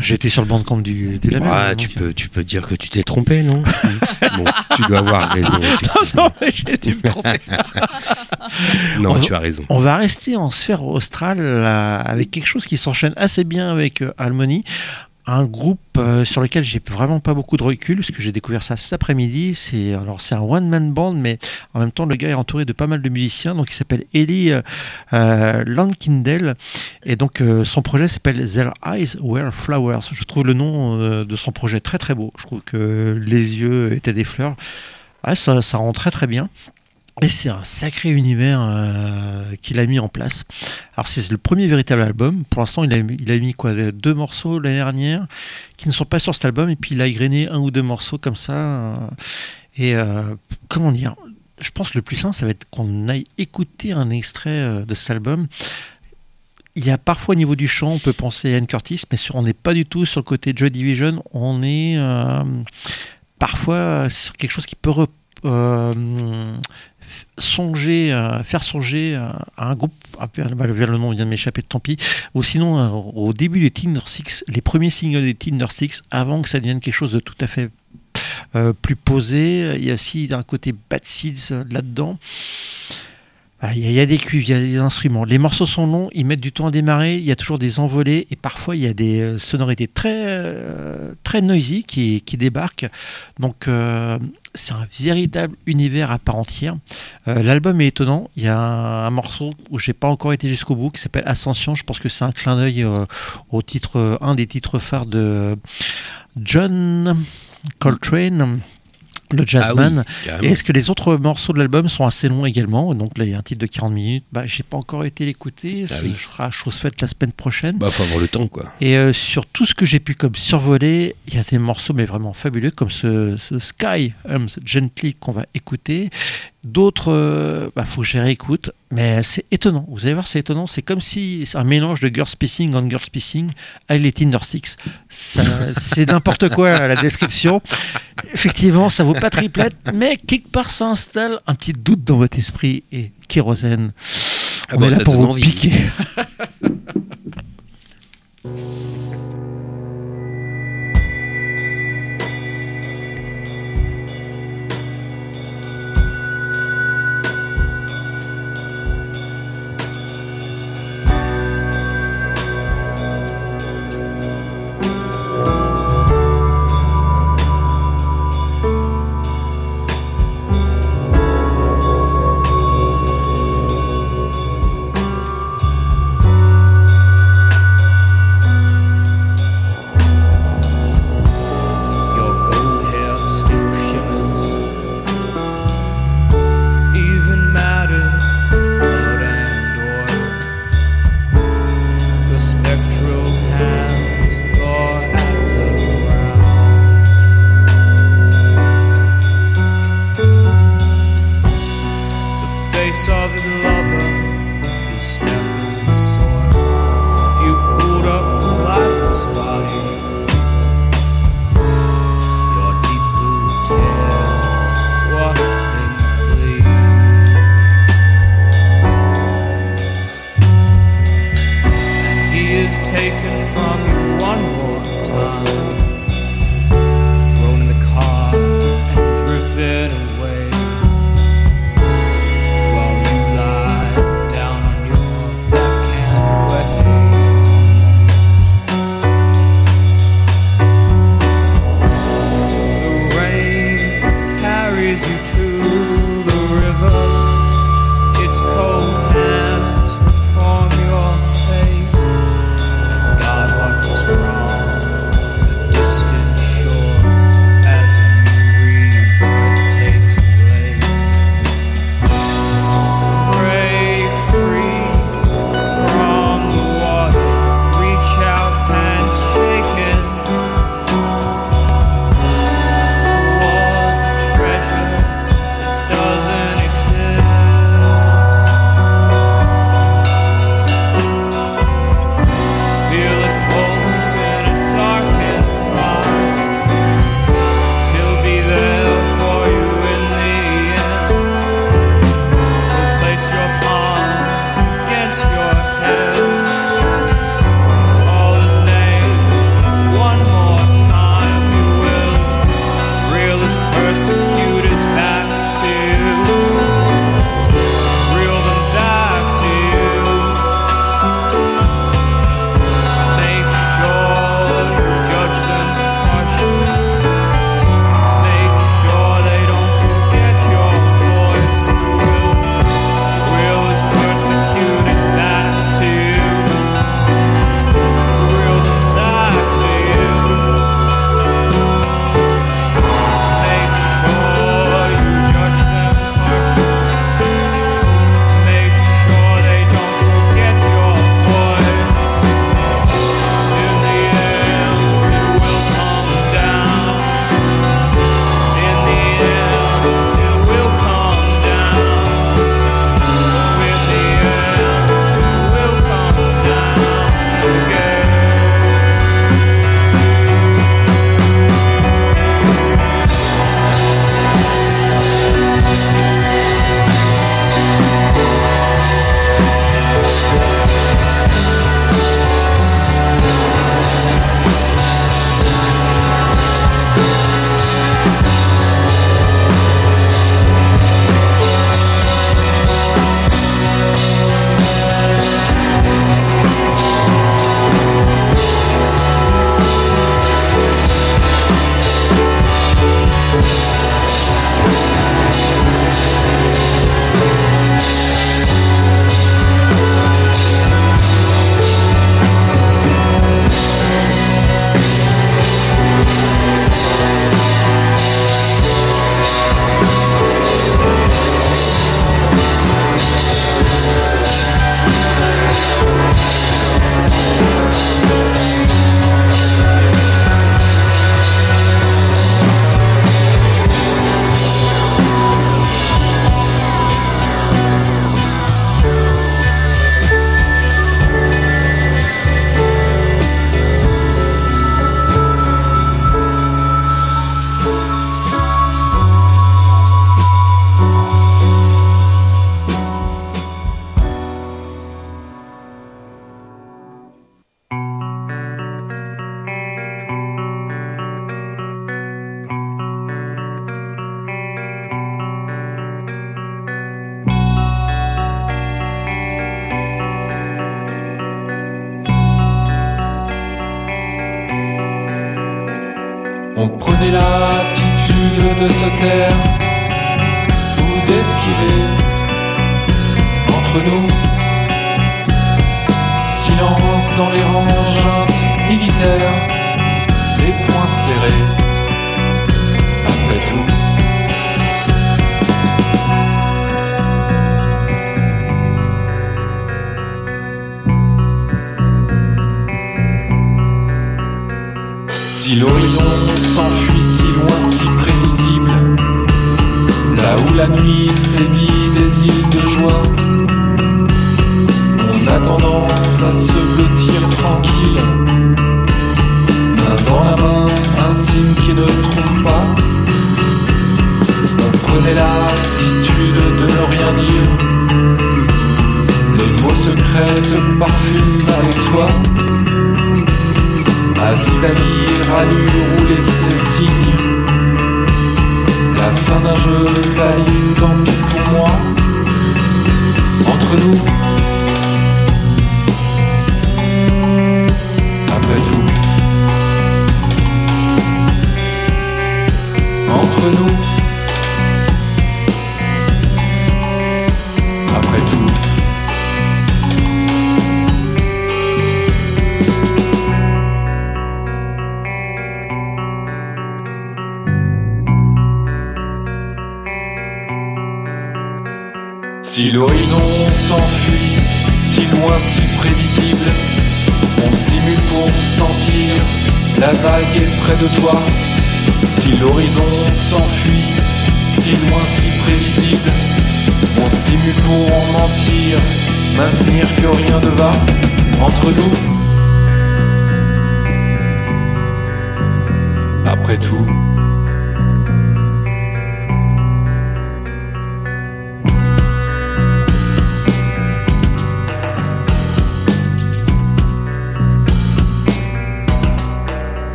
J'étais sur le bandcamp du, du label. Ouais, hein, tu, peux, tu peux dire que tu t'es trompé, non? Bon, tu dois avoir raison. effectivement. non, mais j'ai dû me tromper. Non, va- tu as raison. On va rester en sphère australe euh, avec quelque chose qui s'enchaîne assez bien avec euh, Harmony. Un groupe euh, sur lequel j'ai vraiment pas beaucoup de recul, parce que j'ai découvert ça cet après-midi. C'est alors c'est un one man band, mais en même temps le gars est entouré de pas mal de musiciens. Donc il s'appelle Ellie euh, euh, Lankindale, et donc euh, son projet s'appelle Their Eyes Were Flowers. Je trouve le nom de son projet très très beau. Je trouve que les yeux étaient des fleurs. Ouais, ça, ça rend très très bien. Et c'est un sacré univers euh, qu'il a mis en place. Alors c'est le premier véritable album. Pour l'instant, il a, mis- quoi deux morceaux l'année dernière qui ne sont pas sur cet album. Et puis il a égrené un ou deux morceaux comme ça. et euh, comment dire Je pense que le plus simple, ça va être qu'on aille écouter un extrait euh, de cet album. Il y a parfois au niveau du chant, on peut penser à Anne Curtis, mais on n'est pas du tout sur le côté Joy Division. On est parfois sur quelque chose qui peut euh, songer, euh, faire songer euh, à un groupe, ah, bah, le nom vient de m'échapper, tant pis, ou sinon euh, au début des Tinder Six, les premiers singles des Tinder Six, avant que ça devienne quelque chose de tout à fait plus posé, il y a aussi un côté Bad Seeds là-dedans. Il y, a- des cuivres, il y a des instruments. Les morceaux sont longs, ils mettent du temps à démarrer. Il y a toujours des envolées et parfois il y a des euh, sonorités très, euh, très noisy qui, qui débarquent. Donc euh, c'est un véritable univers à part entière. L'album est étonnant. Il y a un, un morceau où j'ai pas encore été jusqu'au bout qui s'appelle Ascension. Je pense que c'est un clin d'œil au titre, un des titres phares de John Coltrane. Le jazzman. Ah oui, est-ce que les autres morceaux de l'album sont assez longs également? Donc là, il y a un titre de 40 minutes. Bah, j'ai pas encore été l'écouter. Ah Ce oui. sera chose faite la semaine prochaine. Bah, faut avoir le temps, quoi. Et euh, sur tout ce que j'ai pu comme survoler, il y a des morceaux mais vraiment fabuleux comme ce, ce Sky Hums Gently qu'on va écouter. D'autres, euh, bah, faut que je réécoute, mais c'est étonnant. Vous allez voir, c'est étonnant. C'est comme si c'est un mélange de girl spacing en girl spacing avec les Tinder Six. C'est n'importe quoi la description. Effectivement, ça vaut pas triplette, mais quelque part ça installe un petit doute dans votre esprit et kérosène. Ah On bah, est là pour vous envie. piquer.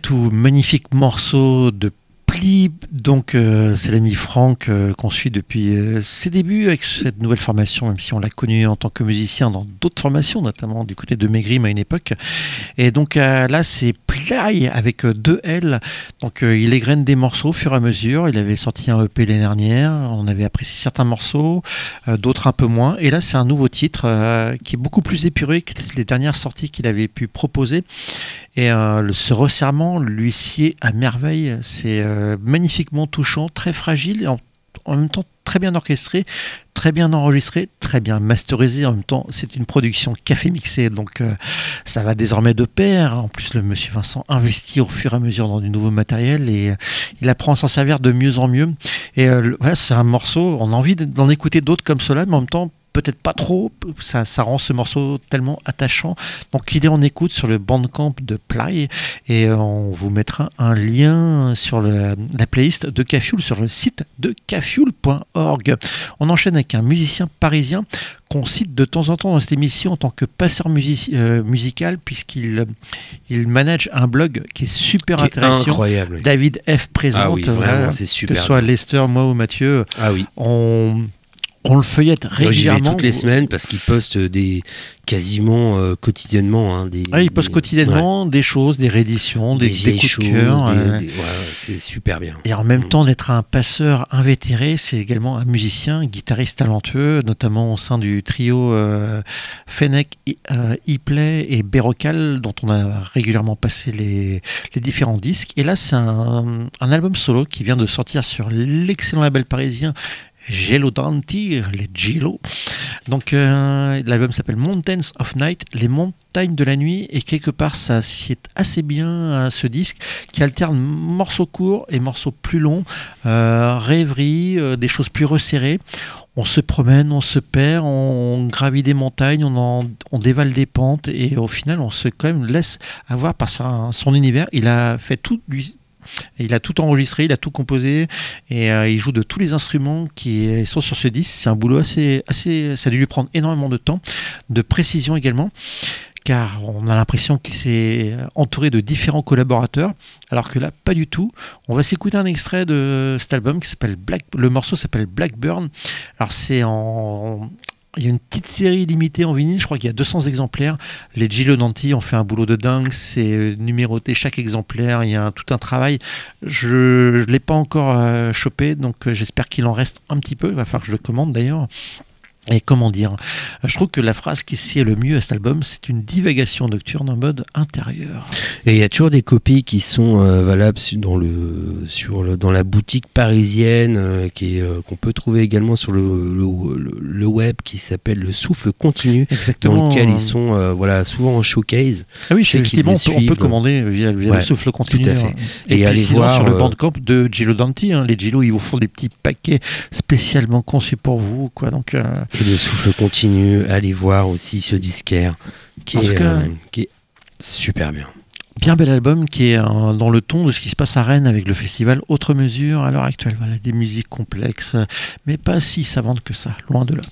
Tout, magnifique morceau de Pli. Donc, euh, c'est l'ami Franck euh, qu'on suit depuis euh, ses débuts avec cette nouvelle formation, même si on l'a connu en tant que musicien dans d'autres formations, notamment du côté de Maigrim à une époque. Et donc là, c'est Play avec deux L. Donc, il égrène des morceaux au fur et à mesure. Il avait sorti un EP l'année dernière. On avait apprécié certains morceaux, d'autres un peu moins. Et là, c'est un nouveau titre qui est beaucoup plus épuré que les dernières sorties qu'il avait pu proposer. Et euh, ce resserrement lui sied à merveille. C'est euh, magnifiquement touchant, très fragile et en, même temps très bien orchestré, très bien enregistré, très bien masterisé. En même temps, c'est une production café mixé, donc euh, ça va désormais de pair. En plus, le monsieur Vincent investit au fur et à mesure dans du nouveau matériel et il apprend à s'en servir de mieux en mieux. Et voilà, c'est un morceau, on a envie d'en écouter d'autres comme cela, mais en même temps, peut-être pas trop. Ça, ça rend ce morceau tellement attachant. Donc, il est en écoute sur le bandcamp de Ply et euh, on vous mettra un lien sur le- la playlist de Cafioul sur le site de cafioul.org. On enchaîne avec un musicien parisien qu'on cite de temps en temps dans cette émission en tant que passeur euh, musical puisqu'il il manage un blog qui est super Qui est intéressant. incroyable. oui. David F présente, Ah oui, vraiment, voilà, c'est que super ce soit. Lester, moi ou Mathieu, Ah oui. on, on le feuillette j'y vais régulièrement. toutes les semaines parce qu'il poste des quasiment euh, quotidiennement hein, des. Ah, il poste des- quotidiennement des choses, des rééditions, ouais, des, des, coups choses. de cœur. euh, ouais, c'est super bien. Et en même Mm. temps d'être un passeur invétéré, c'est également un musicien, guitariste talentueux, notamment au sein du trio euh, Fennec, euh, E-Play et Bérocal, dont on a régulièrement passé les, les différents disques. Et là, c'est un, un album solo qui vient de sortir sur l'excellent label parisien Gelo Danti, les Gelo. Donc euh, l'album s'appelle Mountains of Night, les montagnes de la nuit, et quelque part ça sied assez bien à ce disque qui alterne morceaux courts et morceaux plus longs, euh, rêverie, euh, des choses plus resserrées. On se promène, on se perd, on gravit des montagnes, on, dévale des pentes et au final on se quand même laisse avoir par son univers. Il a fait tout lui. Il a tout enregistré, il a tout composé et euh, il joue de tous les instruments qui sont sur ce disque. C'est un boulot assez, assez. Ça a dû lui prendre énormément de temps, de précision également, car on a l'impression qu'il s'est entouré de différents collaborateurs, alors que là, pas du tout. On va s'écouter un extrait de cet album qui s'appelle Black. Le morceau s'appelle Blackburn. Alors c'est en. Il y a une petite série limitée en vinyle, je crois qu'il y a 200 exemplaires. Les Gillo Danti ont fait un boulot de dingue, c'est euh, numéroté chaque exemplaire, il y a tout un travail. Je ne l'ai pas encore euh, chopé, donc euh, j'espère qu'il en reste un petit peu, il va falloir que je le commande d'ailleurs. Et comment dire Je trouve que la phrase qui sied le mieux à cet album, c'est une divagation nocturne en mode intérieur. Et il y a toujours des copies qui sont euh, valables dans, le, sur le- dans la boutique parisienne euh, qui euh, qu'on peut trouver également sur le, le- web qui s'appelle Le Souffle Continu, Exactement. dans lequel ils sont euh, voilà, souvent en showcase. Ah oui, effectivement, on on peut commander via, via Ouais, le souffle continu. tout à fait. hein. Et Et, allez sinon, voir, sur le bandcamp de Gillo Danti, hein, les Gillo, ils vous font des petits paquets spécialement conçus pour vous. Quoi. Donc, Et Le Souffle Continu, allez voir aussi ce disquaire qui, est, cas, euh, qui est super bien. bien bel album qui est euh, dans le ton de ce qui se passe à Rennes avec le festival Autre Mesure à l'heure actuelle. Voilà, des musiques complexes, mais pas si savantes que ça, loin de là.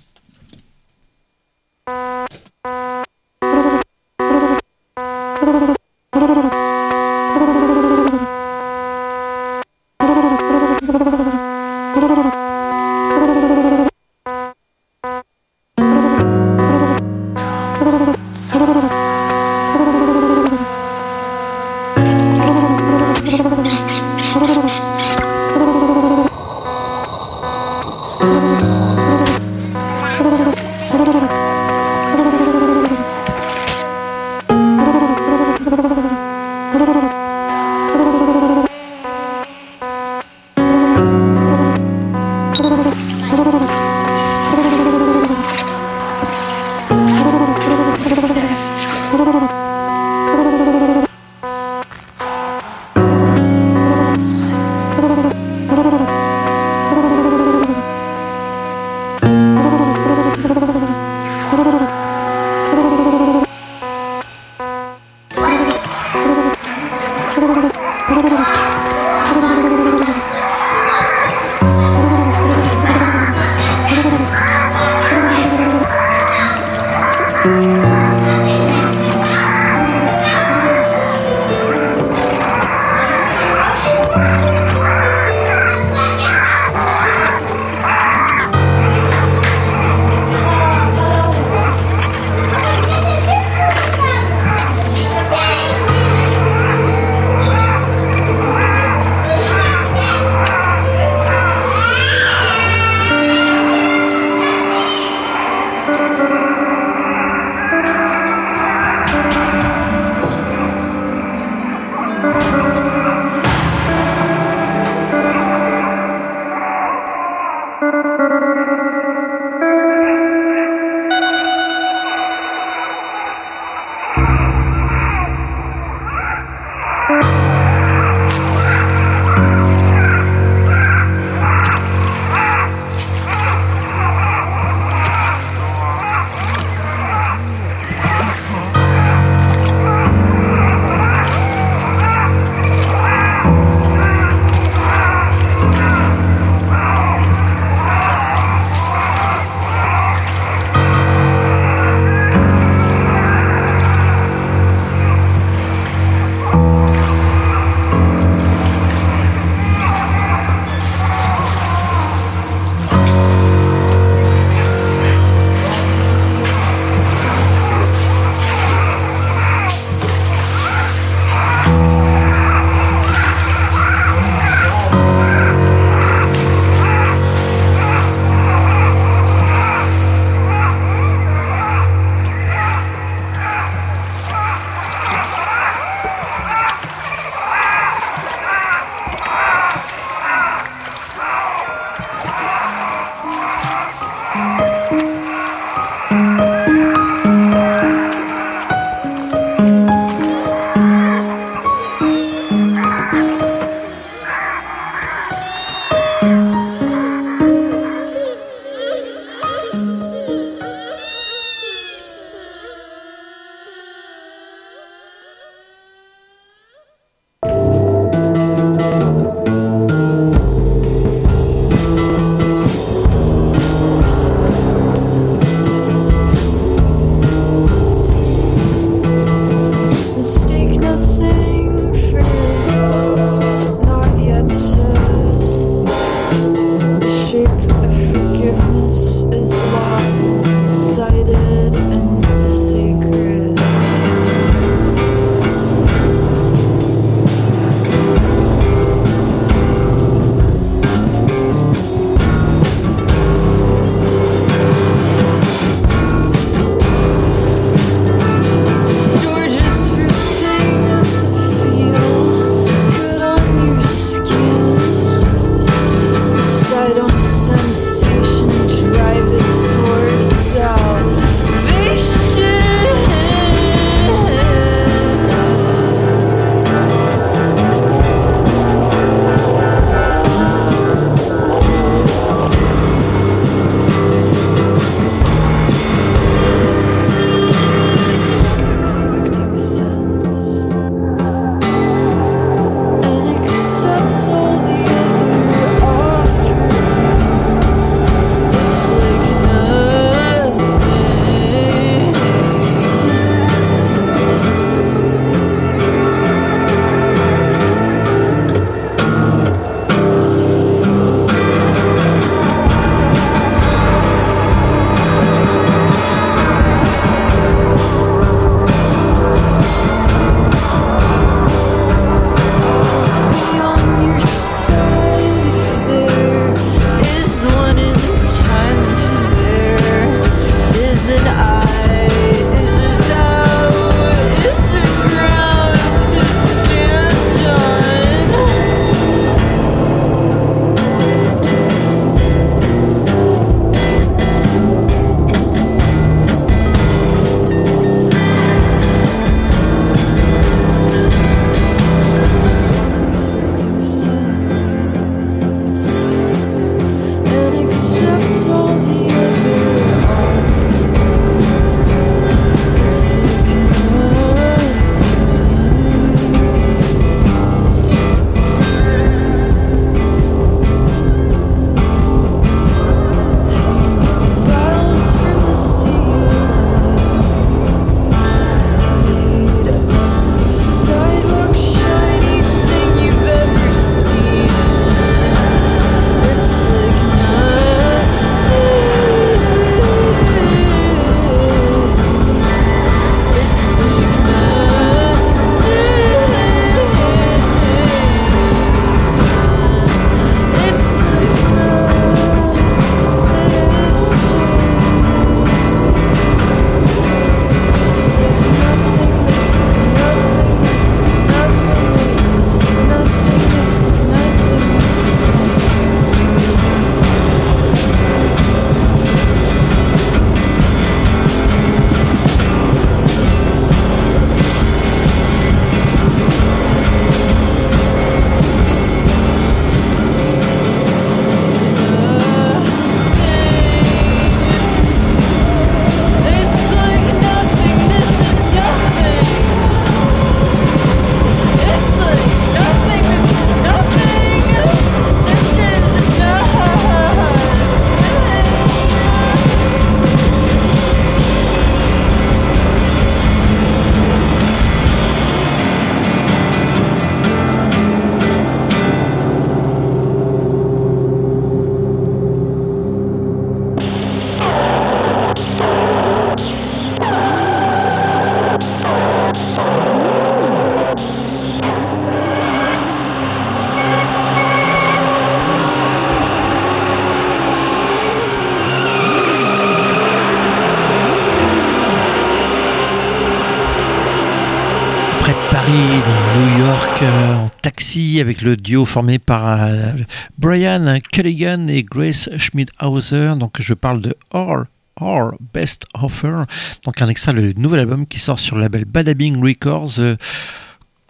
Le duo formé par euh, Brian Culligan et Grace Schmidhauser. Donc je parle de All. Our Best Offer, donc un extrait, le nouvel album qui sort sur le label Badabing Records. Euh,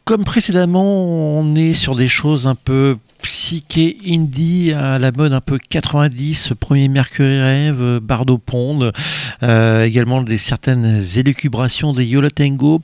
comme précédemment, on est sur des choses un peu psyché indie à la mode un peu 90, premier Mercury Rêve, Bardo Pond, euh, également des certaines élucubrations des Yola Tango.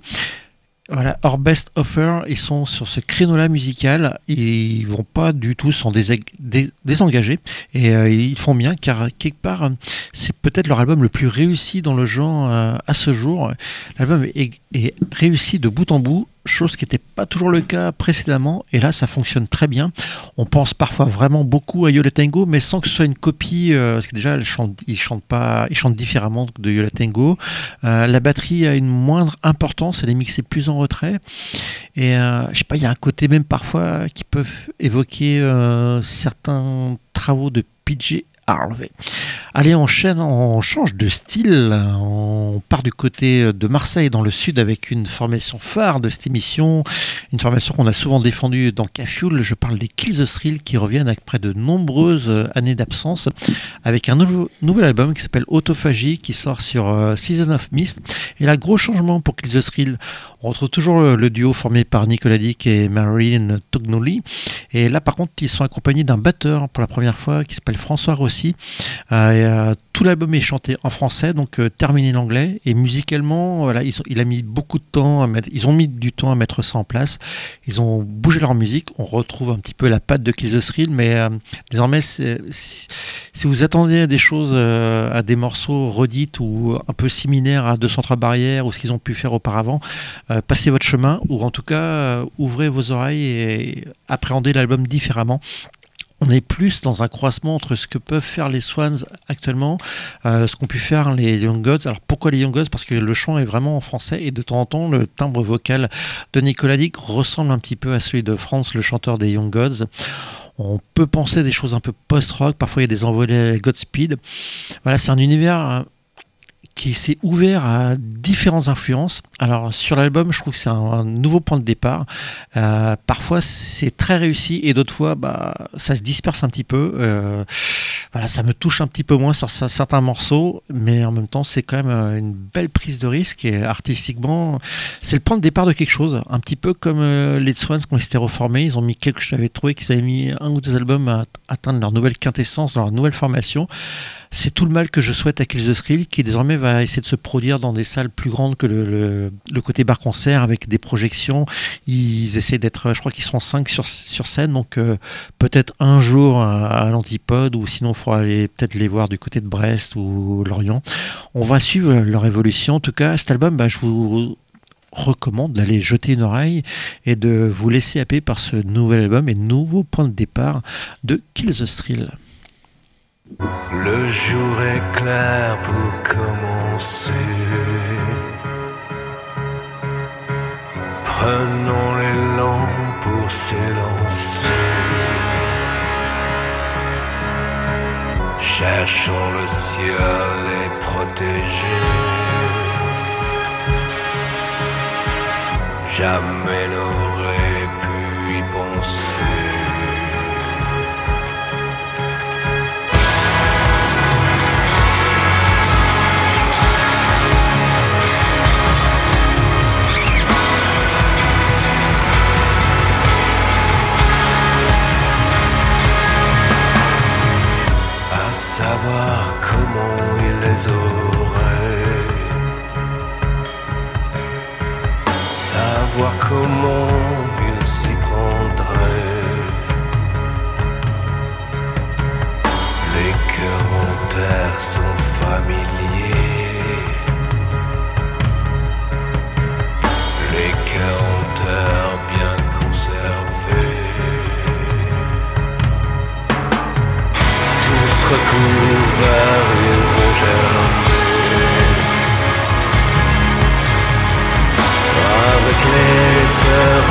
Voilà, Our Best Offer, ils sont sur ce créneau-là musical, ils vont pas du tout s'en désengager, et euh, ils font bien, car quelque part, c'est peut-être leur album le plus réussi dans le genre euh, à ce jour. L'album est réussi de bout en bout, chose qui n'était pas toujours le cas précédemment, et là ça fonctionne très bien. On pense parfois vraiment beaucoup à Yola Tango, mais sans que ce soit une copie, euh, parce que déjà ils chantent pas, ils chantent différemment de Yola Tango. Euh, la batterie a une moindre importance, elle est mixée plus en retrait, et euh, je sais pas, il y a un côté même parfois qui peuvent évoquer euh, certains travaux de PJ Harvey. Allez, on enchaîne, on change de style. On part du côté de Marseille, dans le sud, avec une formation phare de cette émission. Une formation qu'on a souvent défendue dans Cafioul. Je parle des Kills the Thrill qui reviennent après de nombreuses années d'absence. Avec un nouvel album qui s'appelle Autophagie qui sort sur euh, Season of Mist. Et là, gros changement pour Kills the Thrill. On retrouve toujours le, duo formé par Nicolas Dick et Marilyn Tognoli. Et là, par contre, ils sont accompagnés d'un batteur pour la première fois qui s'appelle François Rossi. Euh, euh, tout l'album est chanté en français, donc euh, terminé l'anglais. Et musicalement, voilà, ils ont- il a mis beaucoup de temps à mettre, ils ont mis du temps à mettre ça en place. Ils ont bougé leur musique. On retrouve un petit peu la patte de Kill the Thrill, mais euh, désormais, si, si vous attendez à des choses, euh, à des morceaux redites ou un peu similaires à 203 barrières ou ce qu'ils ont pu faire auparavant, passez votre chemin ou en tout cas ouvrez vos oreilles et appréhendez l'album différemment. On est plus dans un croisement entre ce que peuvent faire les Swans actuellement, euh, ce qu'ont pu faire les Young Gods. Alors pourquoi les Young Gods? Parce que le chant est vraiment en français et de temps en temps le timbre vocal de Nicolas Dick ressemble un petit peu à celui de France, le chanteur des Young Gods. On peut penser des choses un peu post-rock, parfois il y a des envolées à Godspeed. Voilà, c'est un univers euh, qui s'est ouvert à différentes influences. Alors sur l'album, je trouve que c'est un, nouveau point de départ. Euh, parfois c'est très réussi et d'autres fois bah, ça se disperse un petit peu. Euh, voilà, ça me touche un petit peu moins sur cer- certains morceaux, mais en même temps c'est quand même euh, une belle prise de risque et artistiquement c'est le point de départ de quelque chose. Un petit peu comme euh, les Swans quand ils s'étaient reformés, ils ont mis quelques, j'avais trouvé qu'ils avaient mis un ou deux albums à atteindre leur nouvelle quintessence, leur nouvelle formation. C'est tout le mal que je souhaite à Kills the Thrill, qui désormais va essayer de se produire dans des salles plus grandes que le, côté bar-concert avec des projections. Ils essaient d'être, je crois qu'ils seront 5 sur, sur scène, donc euh, peut-être un jour à, à l'Antipode, ou sinon il faudra aller peut-être les voir du côté de Brest ou Lorient. On va suivre leur évolution. En tout cas, cet album, bah, je vous recommande d'aller jeter une oreille et de vous laisser happer par ce nouvel album et nouveau point de départ de Kill the Thrill. Le jour est clair pour commencer. Prenons l'élan pour s'élancer. Cherchons le ciel et protéger. Jamais n'aurait savoir comment il les aurait, savoir comment il s'y prendrait. Les cœurs en terre sont familiers, les cœurs en terre germer. Avec les peurs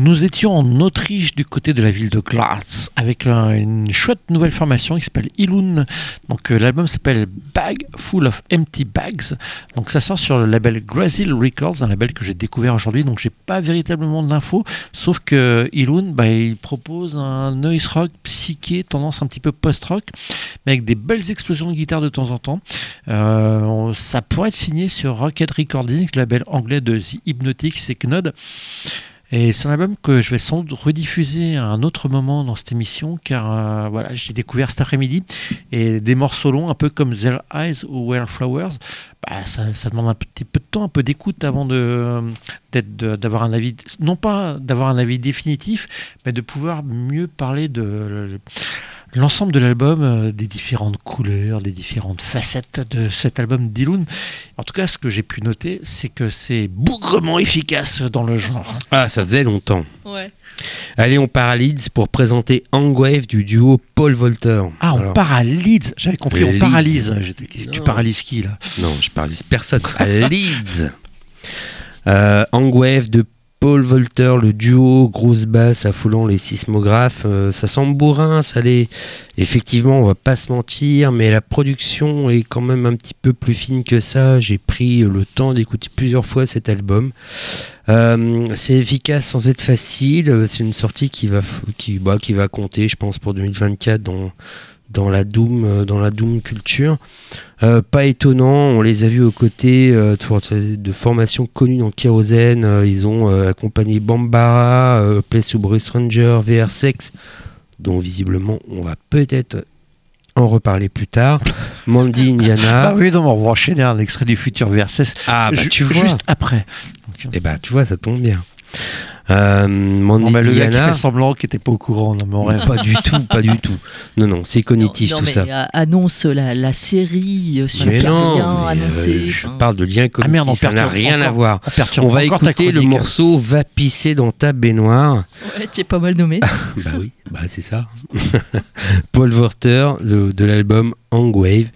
Nous étions en Autriche du côté de la ville de Graz avec un- une chouette nouvelle formation qui s'appelle Ilun. Donc euh, l'album s'appelle Bag Full of Empty Bags. Donc ça sort sur le label Grazil Records, un label que j'ai découvert aujourd'hui. Donc j'ai pas véritablement d'infos, sauf que Ilun, bah, il propose un noise rock psyché, tendance un petit peu post-rock, mais avec des belles explosions de guitare de temps en temps. Euh, ça pourrait être signé sur Rocket Recordings, le label anglais de The Hypnotics et Knod. Et c'est un album que je vais sans doute rediffuser à un autre moment dans cette émission, car euh, voilà, j'ai découvert cet après-midi et des morceaux longs, un peu comme Their Eyes ou Wildflowers, bah, ça, demande un petit peu de temps, un peu d'écoute avant de- d'avoir un avis, non pas d'avoir un avis définitif, mais de pouvoir mieux parler de l'ensemble de l'album, euh, des différentes couleurs, des différentes facettes de cet album d'Ilun. En tout cas, ce que j'ai pu noter, c'est que c'est bougrement efficace dans le genre. Ah, ça faisait longtemps. Ouais. Allez, on part à Leeds pour présenter Hangwave du duo Paul Volter. Ah, on Alors, paralyse. J'avais compris, on Leeds. paralyse. Tu paralyses qui là? Non, je parle personne. À Leeds. Euh, Hangwave de Paul Volter, le duo grosse basse affoulant les sismographes. euh, ça semble bourrin, ça l'est. Effectivement, on va pas se mentir, mais la production est quand même un petit peu plus fine que ça. J'ai pris le temps d'écouter plusieurs fois cet album. Euh, c'est efficace sans être facile. C'est une sortie qui va, bah, compter, je pense, pour 2024 dans, dans la Doom, euh, dans la Doom culture. Euh, pas étonnant, on les a vus aux côtés euh, de, de formations connues dans Kérosène. Euh, ils ont accompagné Bambara, Place to Bruce Ranger, VR Sex, dont visiblement on va peut-être en reparler plus tard. Mandy Indiana. Ah oui, non, on va enchaîner un extrait du futur VRSS Ah, bah, tu vois. juste après. Donc, Et bah, tu vois, ça tombe bien. Euh, Mandy non, mais le gars qui Indiana. fait semblant qu'il n'était pas au courant, non, mais on rêve. Pas du tout, pas du tout. Non, non, c'est cognitif non, non, tout mais ça. euh, annonce la, la série euh, super Mais non, bien mais, euh, annoncée. je enfin. parle de lien cognitif, Ah merde, on ça n'a rien à voir. on va écouter le morceau Va pisser dans ta baignoire. Ouais, tu es pas mal nommé. bah oui, bah c'est ça. Paul Worter le- de l'album Hangwave.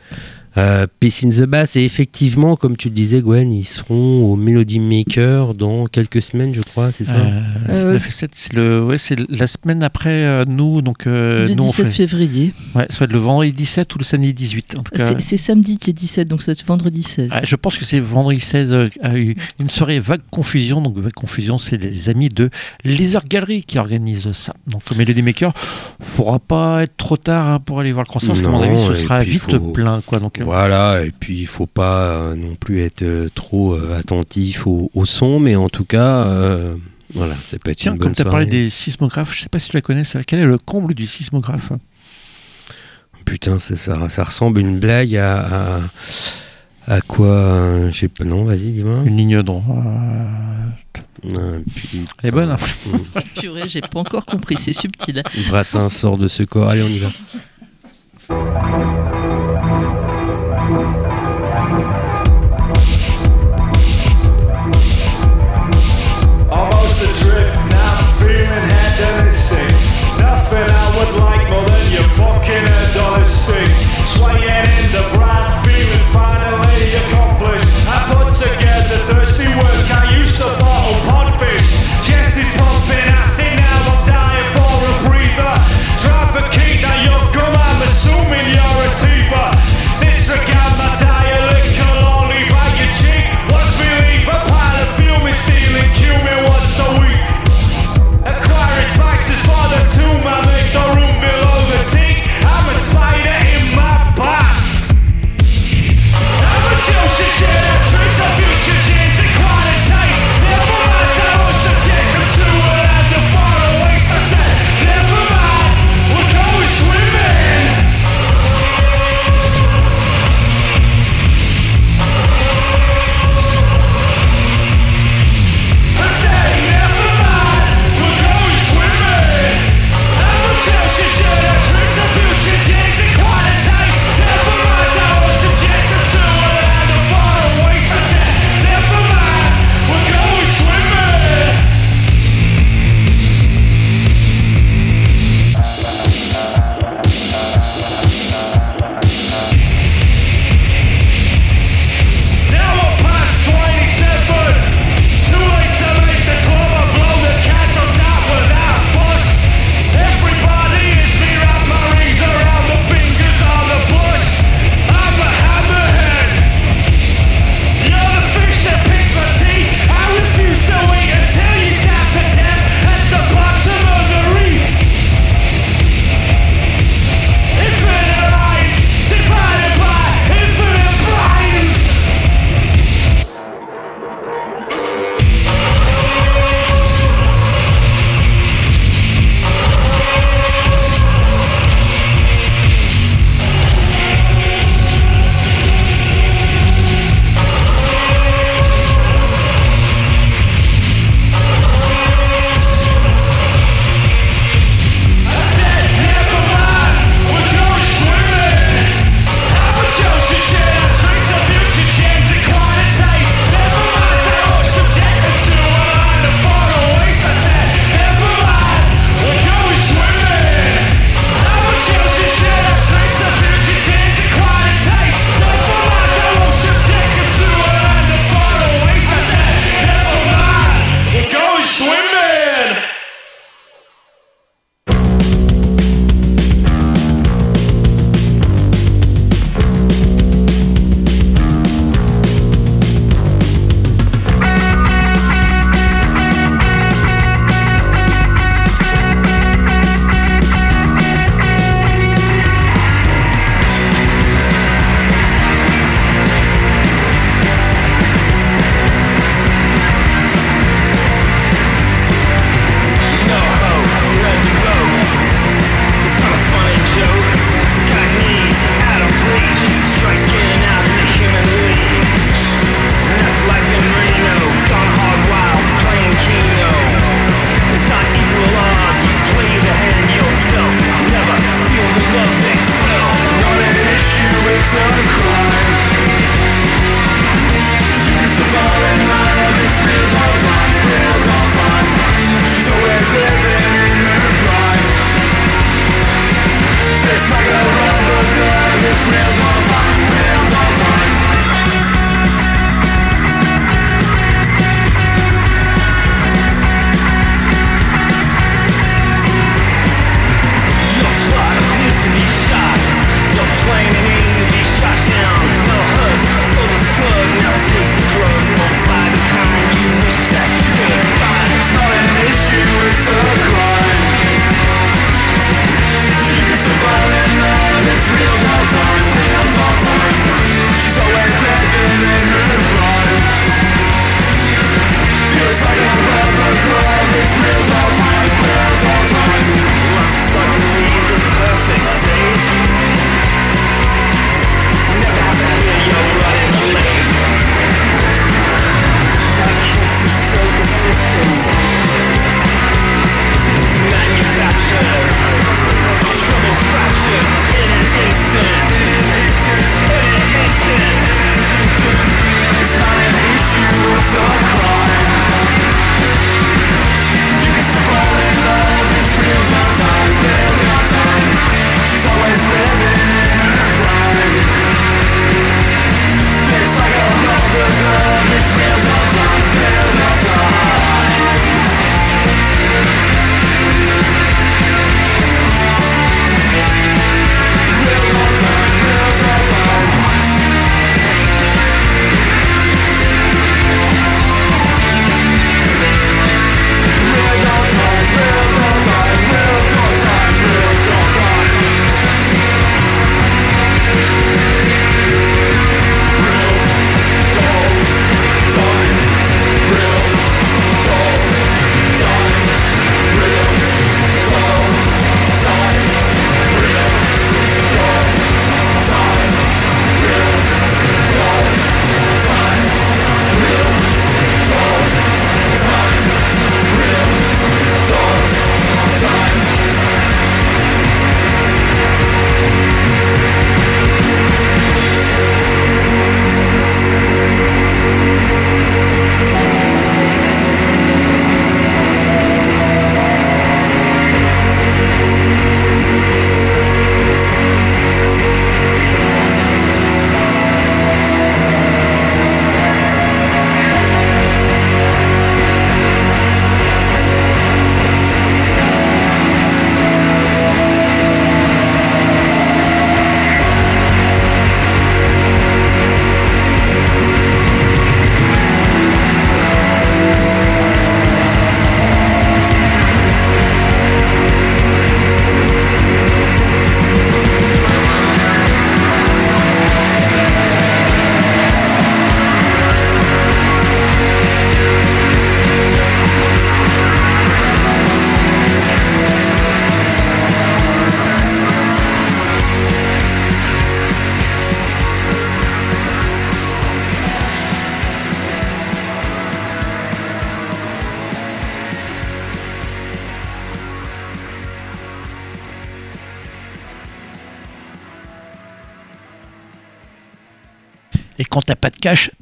Euh, Peace in the Bass, et effectivement, comme tu le disais, Gwen, ils seront au Melody Maker dans quelques semaines, je crois, c'est ça Euh, c'est Euh, le c'est le, ouais, c'est la semaine après euh, nous, donc euh, le nous on 17 fait, février. ouais, soit le vendredi 17 ou le samedi 18. En tout cas, C'est samedi qui est 17, donc c'est vendredi 16. Ah, je pense que c'est vendredi 16 euh, a eu une soirée Vague Confusion. Donc Vague Confusion, c'est les amis de Laser Gallery qui organisent ça. Donc le Melody Maker, faudra pas être trop tard hein, pour aller voir le concert, parce qu'à mon avis, ce sera vite faut- plein. Quoi. Donc, Voilà, et puis il faut pas euh, non plus être euh, trop euh, attentif au, au son, mais en tout cas, euh, voilà, ça peut être Tiens, une comme bonne tu as parlé des sismographes, je sais pas si tu la connais, celle- quel est le comble du sismographe? Putain, ça, ça, ça ressemble à une blague à, à, à quoi euh, Je sais pas, non, vas-y, dis-moi. Une ligne droite. Euh. Elle est bonne. hein Purée, j'ai pas encore compris, c'est subtil. Brassin sort de ce corps, allez, on y va.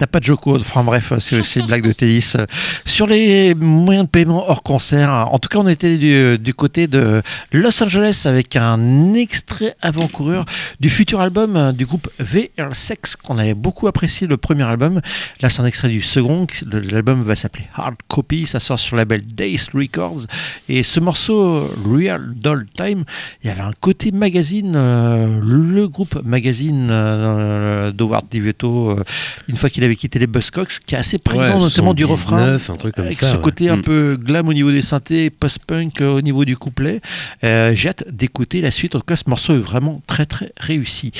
T'as pas de Joko. Enfin bref, c'est une blague de tennis. Sur les moyens de paiement hors concert, en tout cas, on était du, du côté de Los Angeles avec un extrait avant-coureur du futur album du groupe VR Sex qu'on avait beaucoup apprécié le premier album. Là, c'est un extrait du second. L'album va s'appeler Hard Copy. Ça sort sur le label Days Records. Et ce morceau, Real Doll Time, il y avait un côté magazine, euh, le groupe magazine euh, d'Howard DiVetto, euh, une fois qu'il avait quitté les Buzzcocks, qui est assez prégnant, Ouais, notamment du refrain. 79, un truc comme avec ça, ce ouais. côté un Mm. peu glam au niveau des synthés, post-punk euh, au niveau du couplet. Euh, J'ai hâte d'écouter la suite. En tout cas, ce morceau est vraiment très très réussi.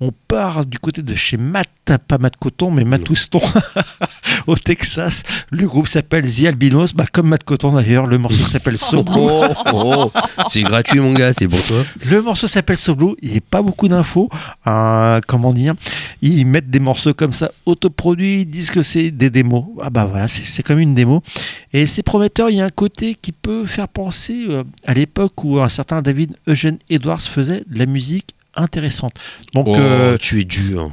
On part du côté de chez Matt, pas Matt Coton, mais Matt Houston, au Texas. Le groupe s'appelle The Albinos, bah, comme Matt Coton d'ailleurs. Le morceau s'appelle So Blue. Oh, oh, c'est gratuit, mon gars, c'est pour toi. Le morceau s'appelle So Blue. Il n'y a pas beaucoup d'infos. Euh, comment dire? Ils mettent des morceaux comme ça autoproduits. Ils disent que c'est des démos. Ah bah voilà, c'est c'est comme une démo. Et c'est prometteur. Il y a un côté qui peut faire penser euh, à l'époque où un certain David Eugene Edwards faisait de la musique intéressante. Donc, Oh, euh, tu es dur.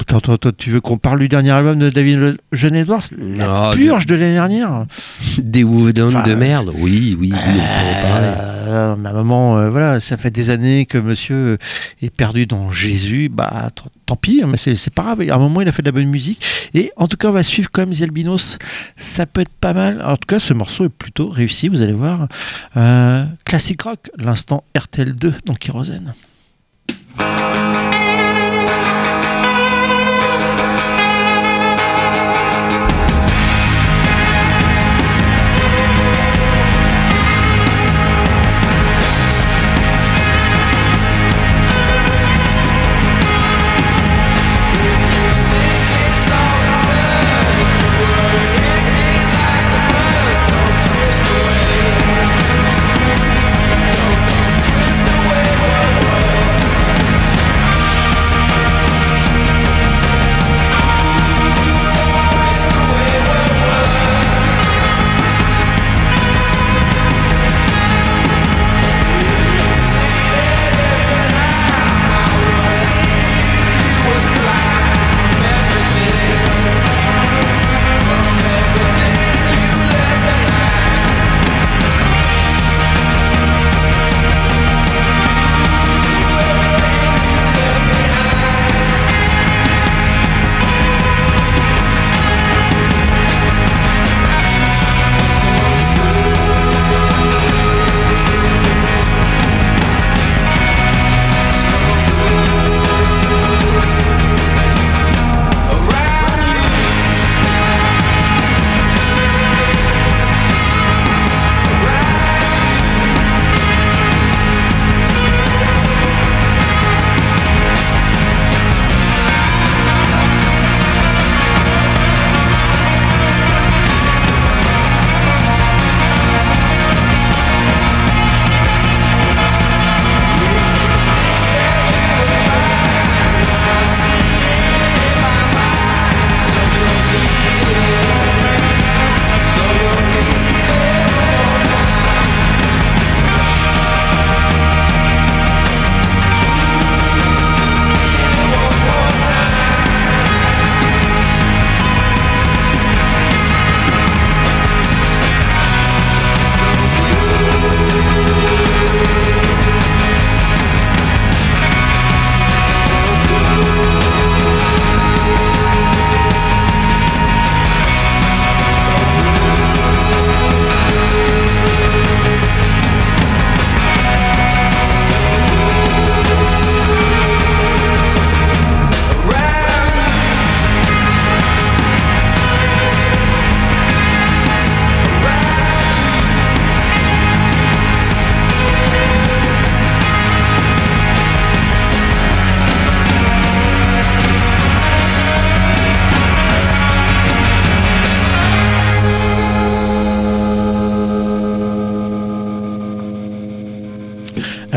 Attends, attends, attends, tu veux qu'on parle du dernier album de David Eugene Edwards La Non, purge de l'année dernière. Des Woodon Enfin, de merde Oui, oui, oui, on peut en parler. Euh, euh, voilà, ça fait des années que monsieur est perdu dans Jésus. Bah, tant pis, mais c'est pas grave. À un moment, il a fait de la bonne musique. Et en tout cas, on va suivre comme The Albinos. Ça peut être pas mal. En tout cas, ce morceau est plutôt réussi, vous allez voir. Euh, classic rock, l'instant RTL2, donc Kérosène.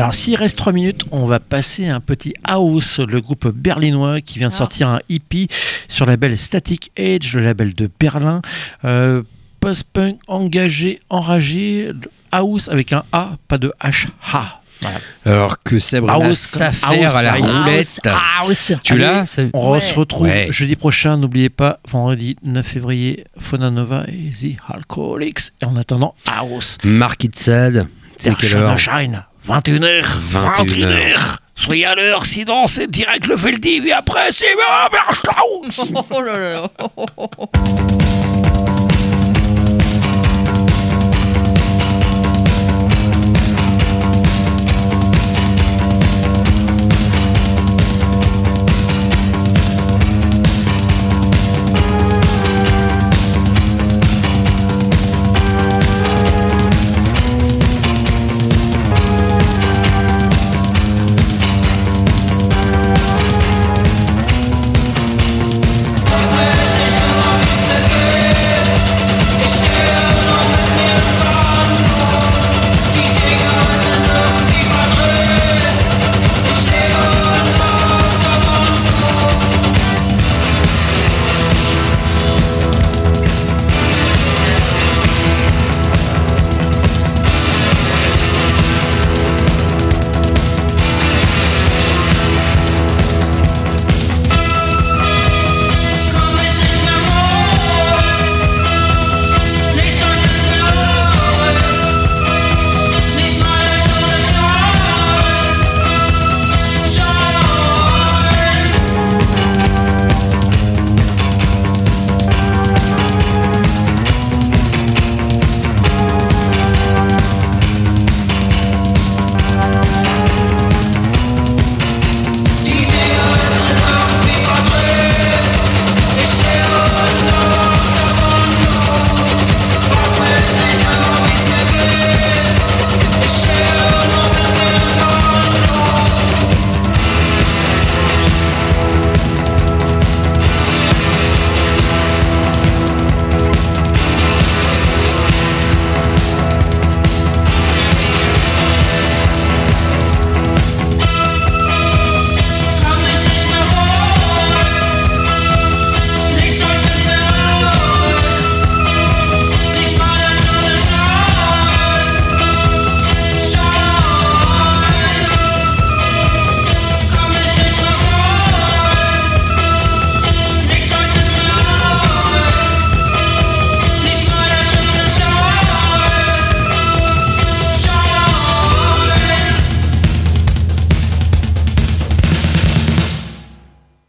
Alors s'il reste 3 minutes, on va passer à un petit house, le groupe berlinois qui vient de ah. sortir un hippie sur le label Static Age, le label de Berlin. Euh, post-punk engagé, enragé, house avec un A, pas de H-H. Alors que c'est, Sabrina s'affaire à la house, roulette. House. Tu l'as On se retrouve jeudi prochain. N'oubliez pas, vendredi 9 février, Fonanova et The Alcoholics. Et en attendant, House. Mark Itzad. C'est quelle heure? 21h, 21h. 21 Soyez à l'heure, sinon c'est direct le Veldiv et après c'est... Oh là là.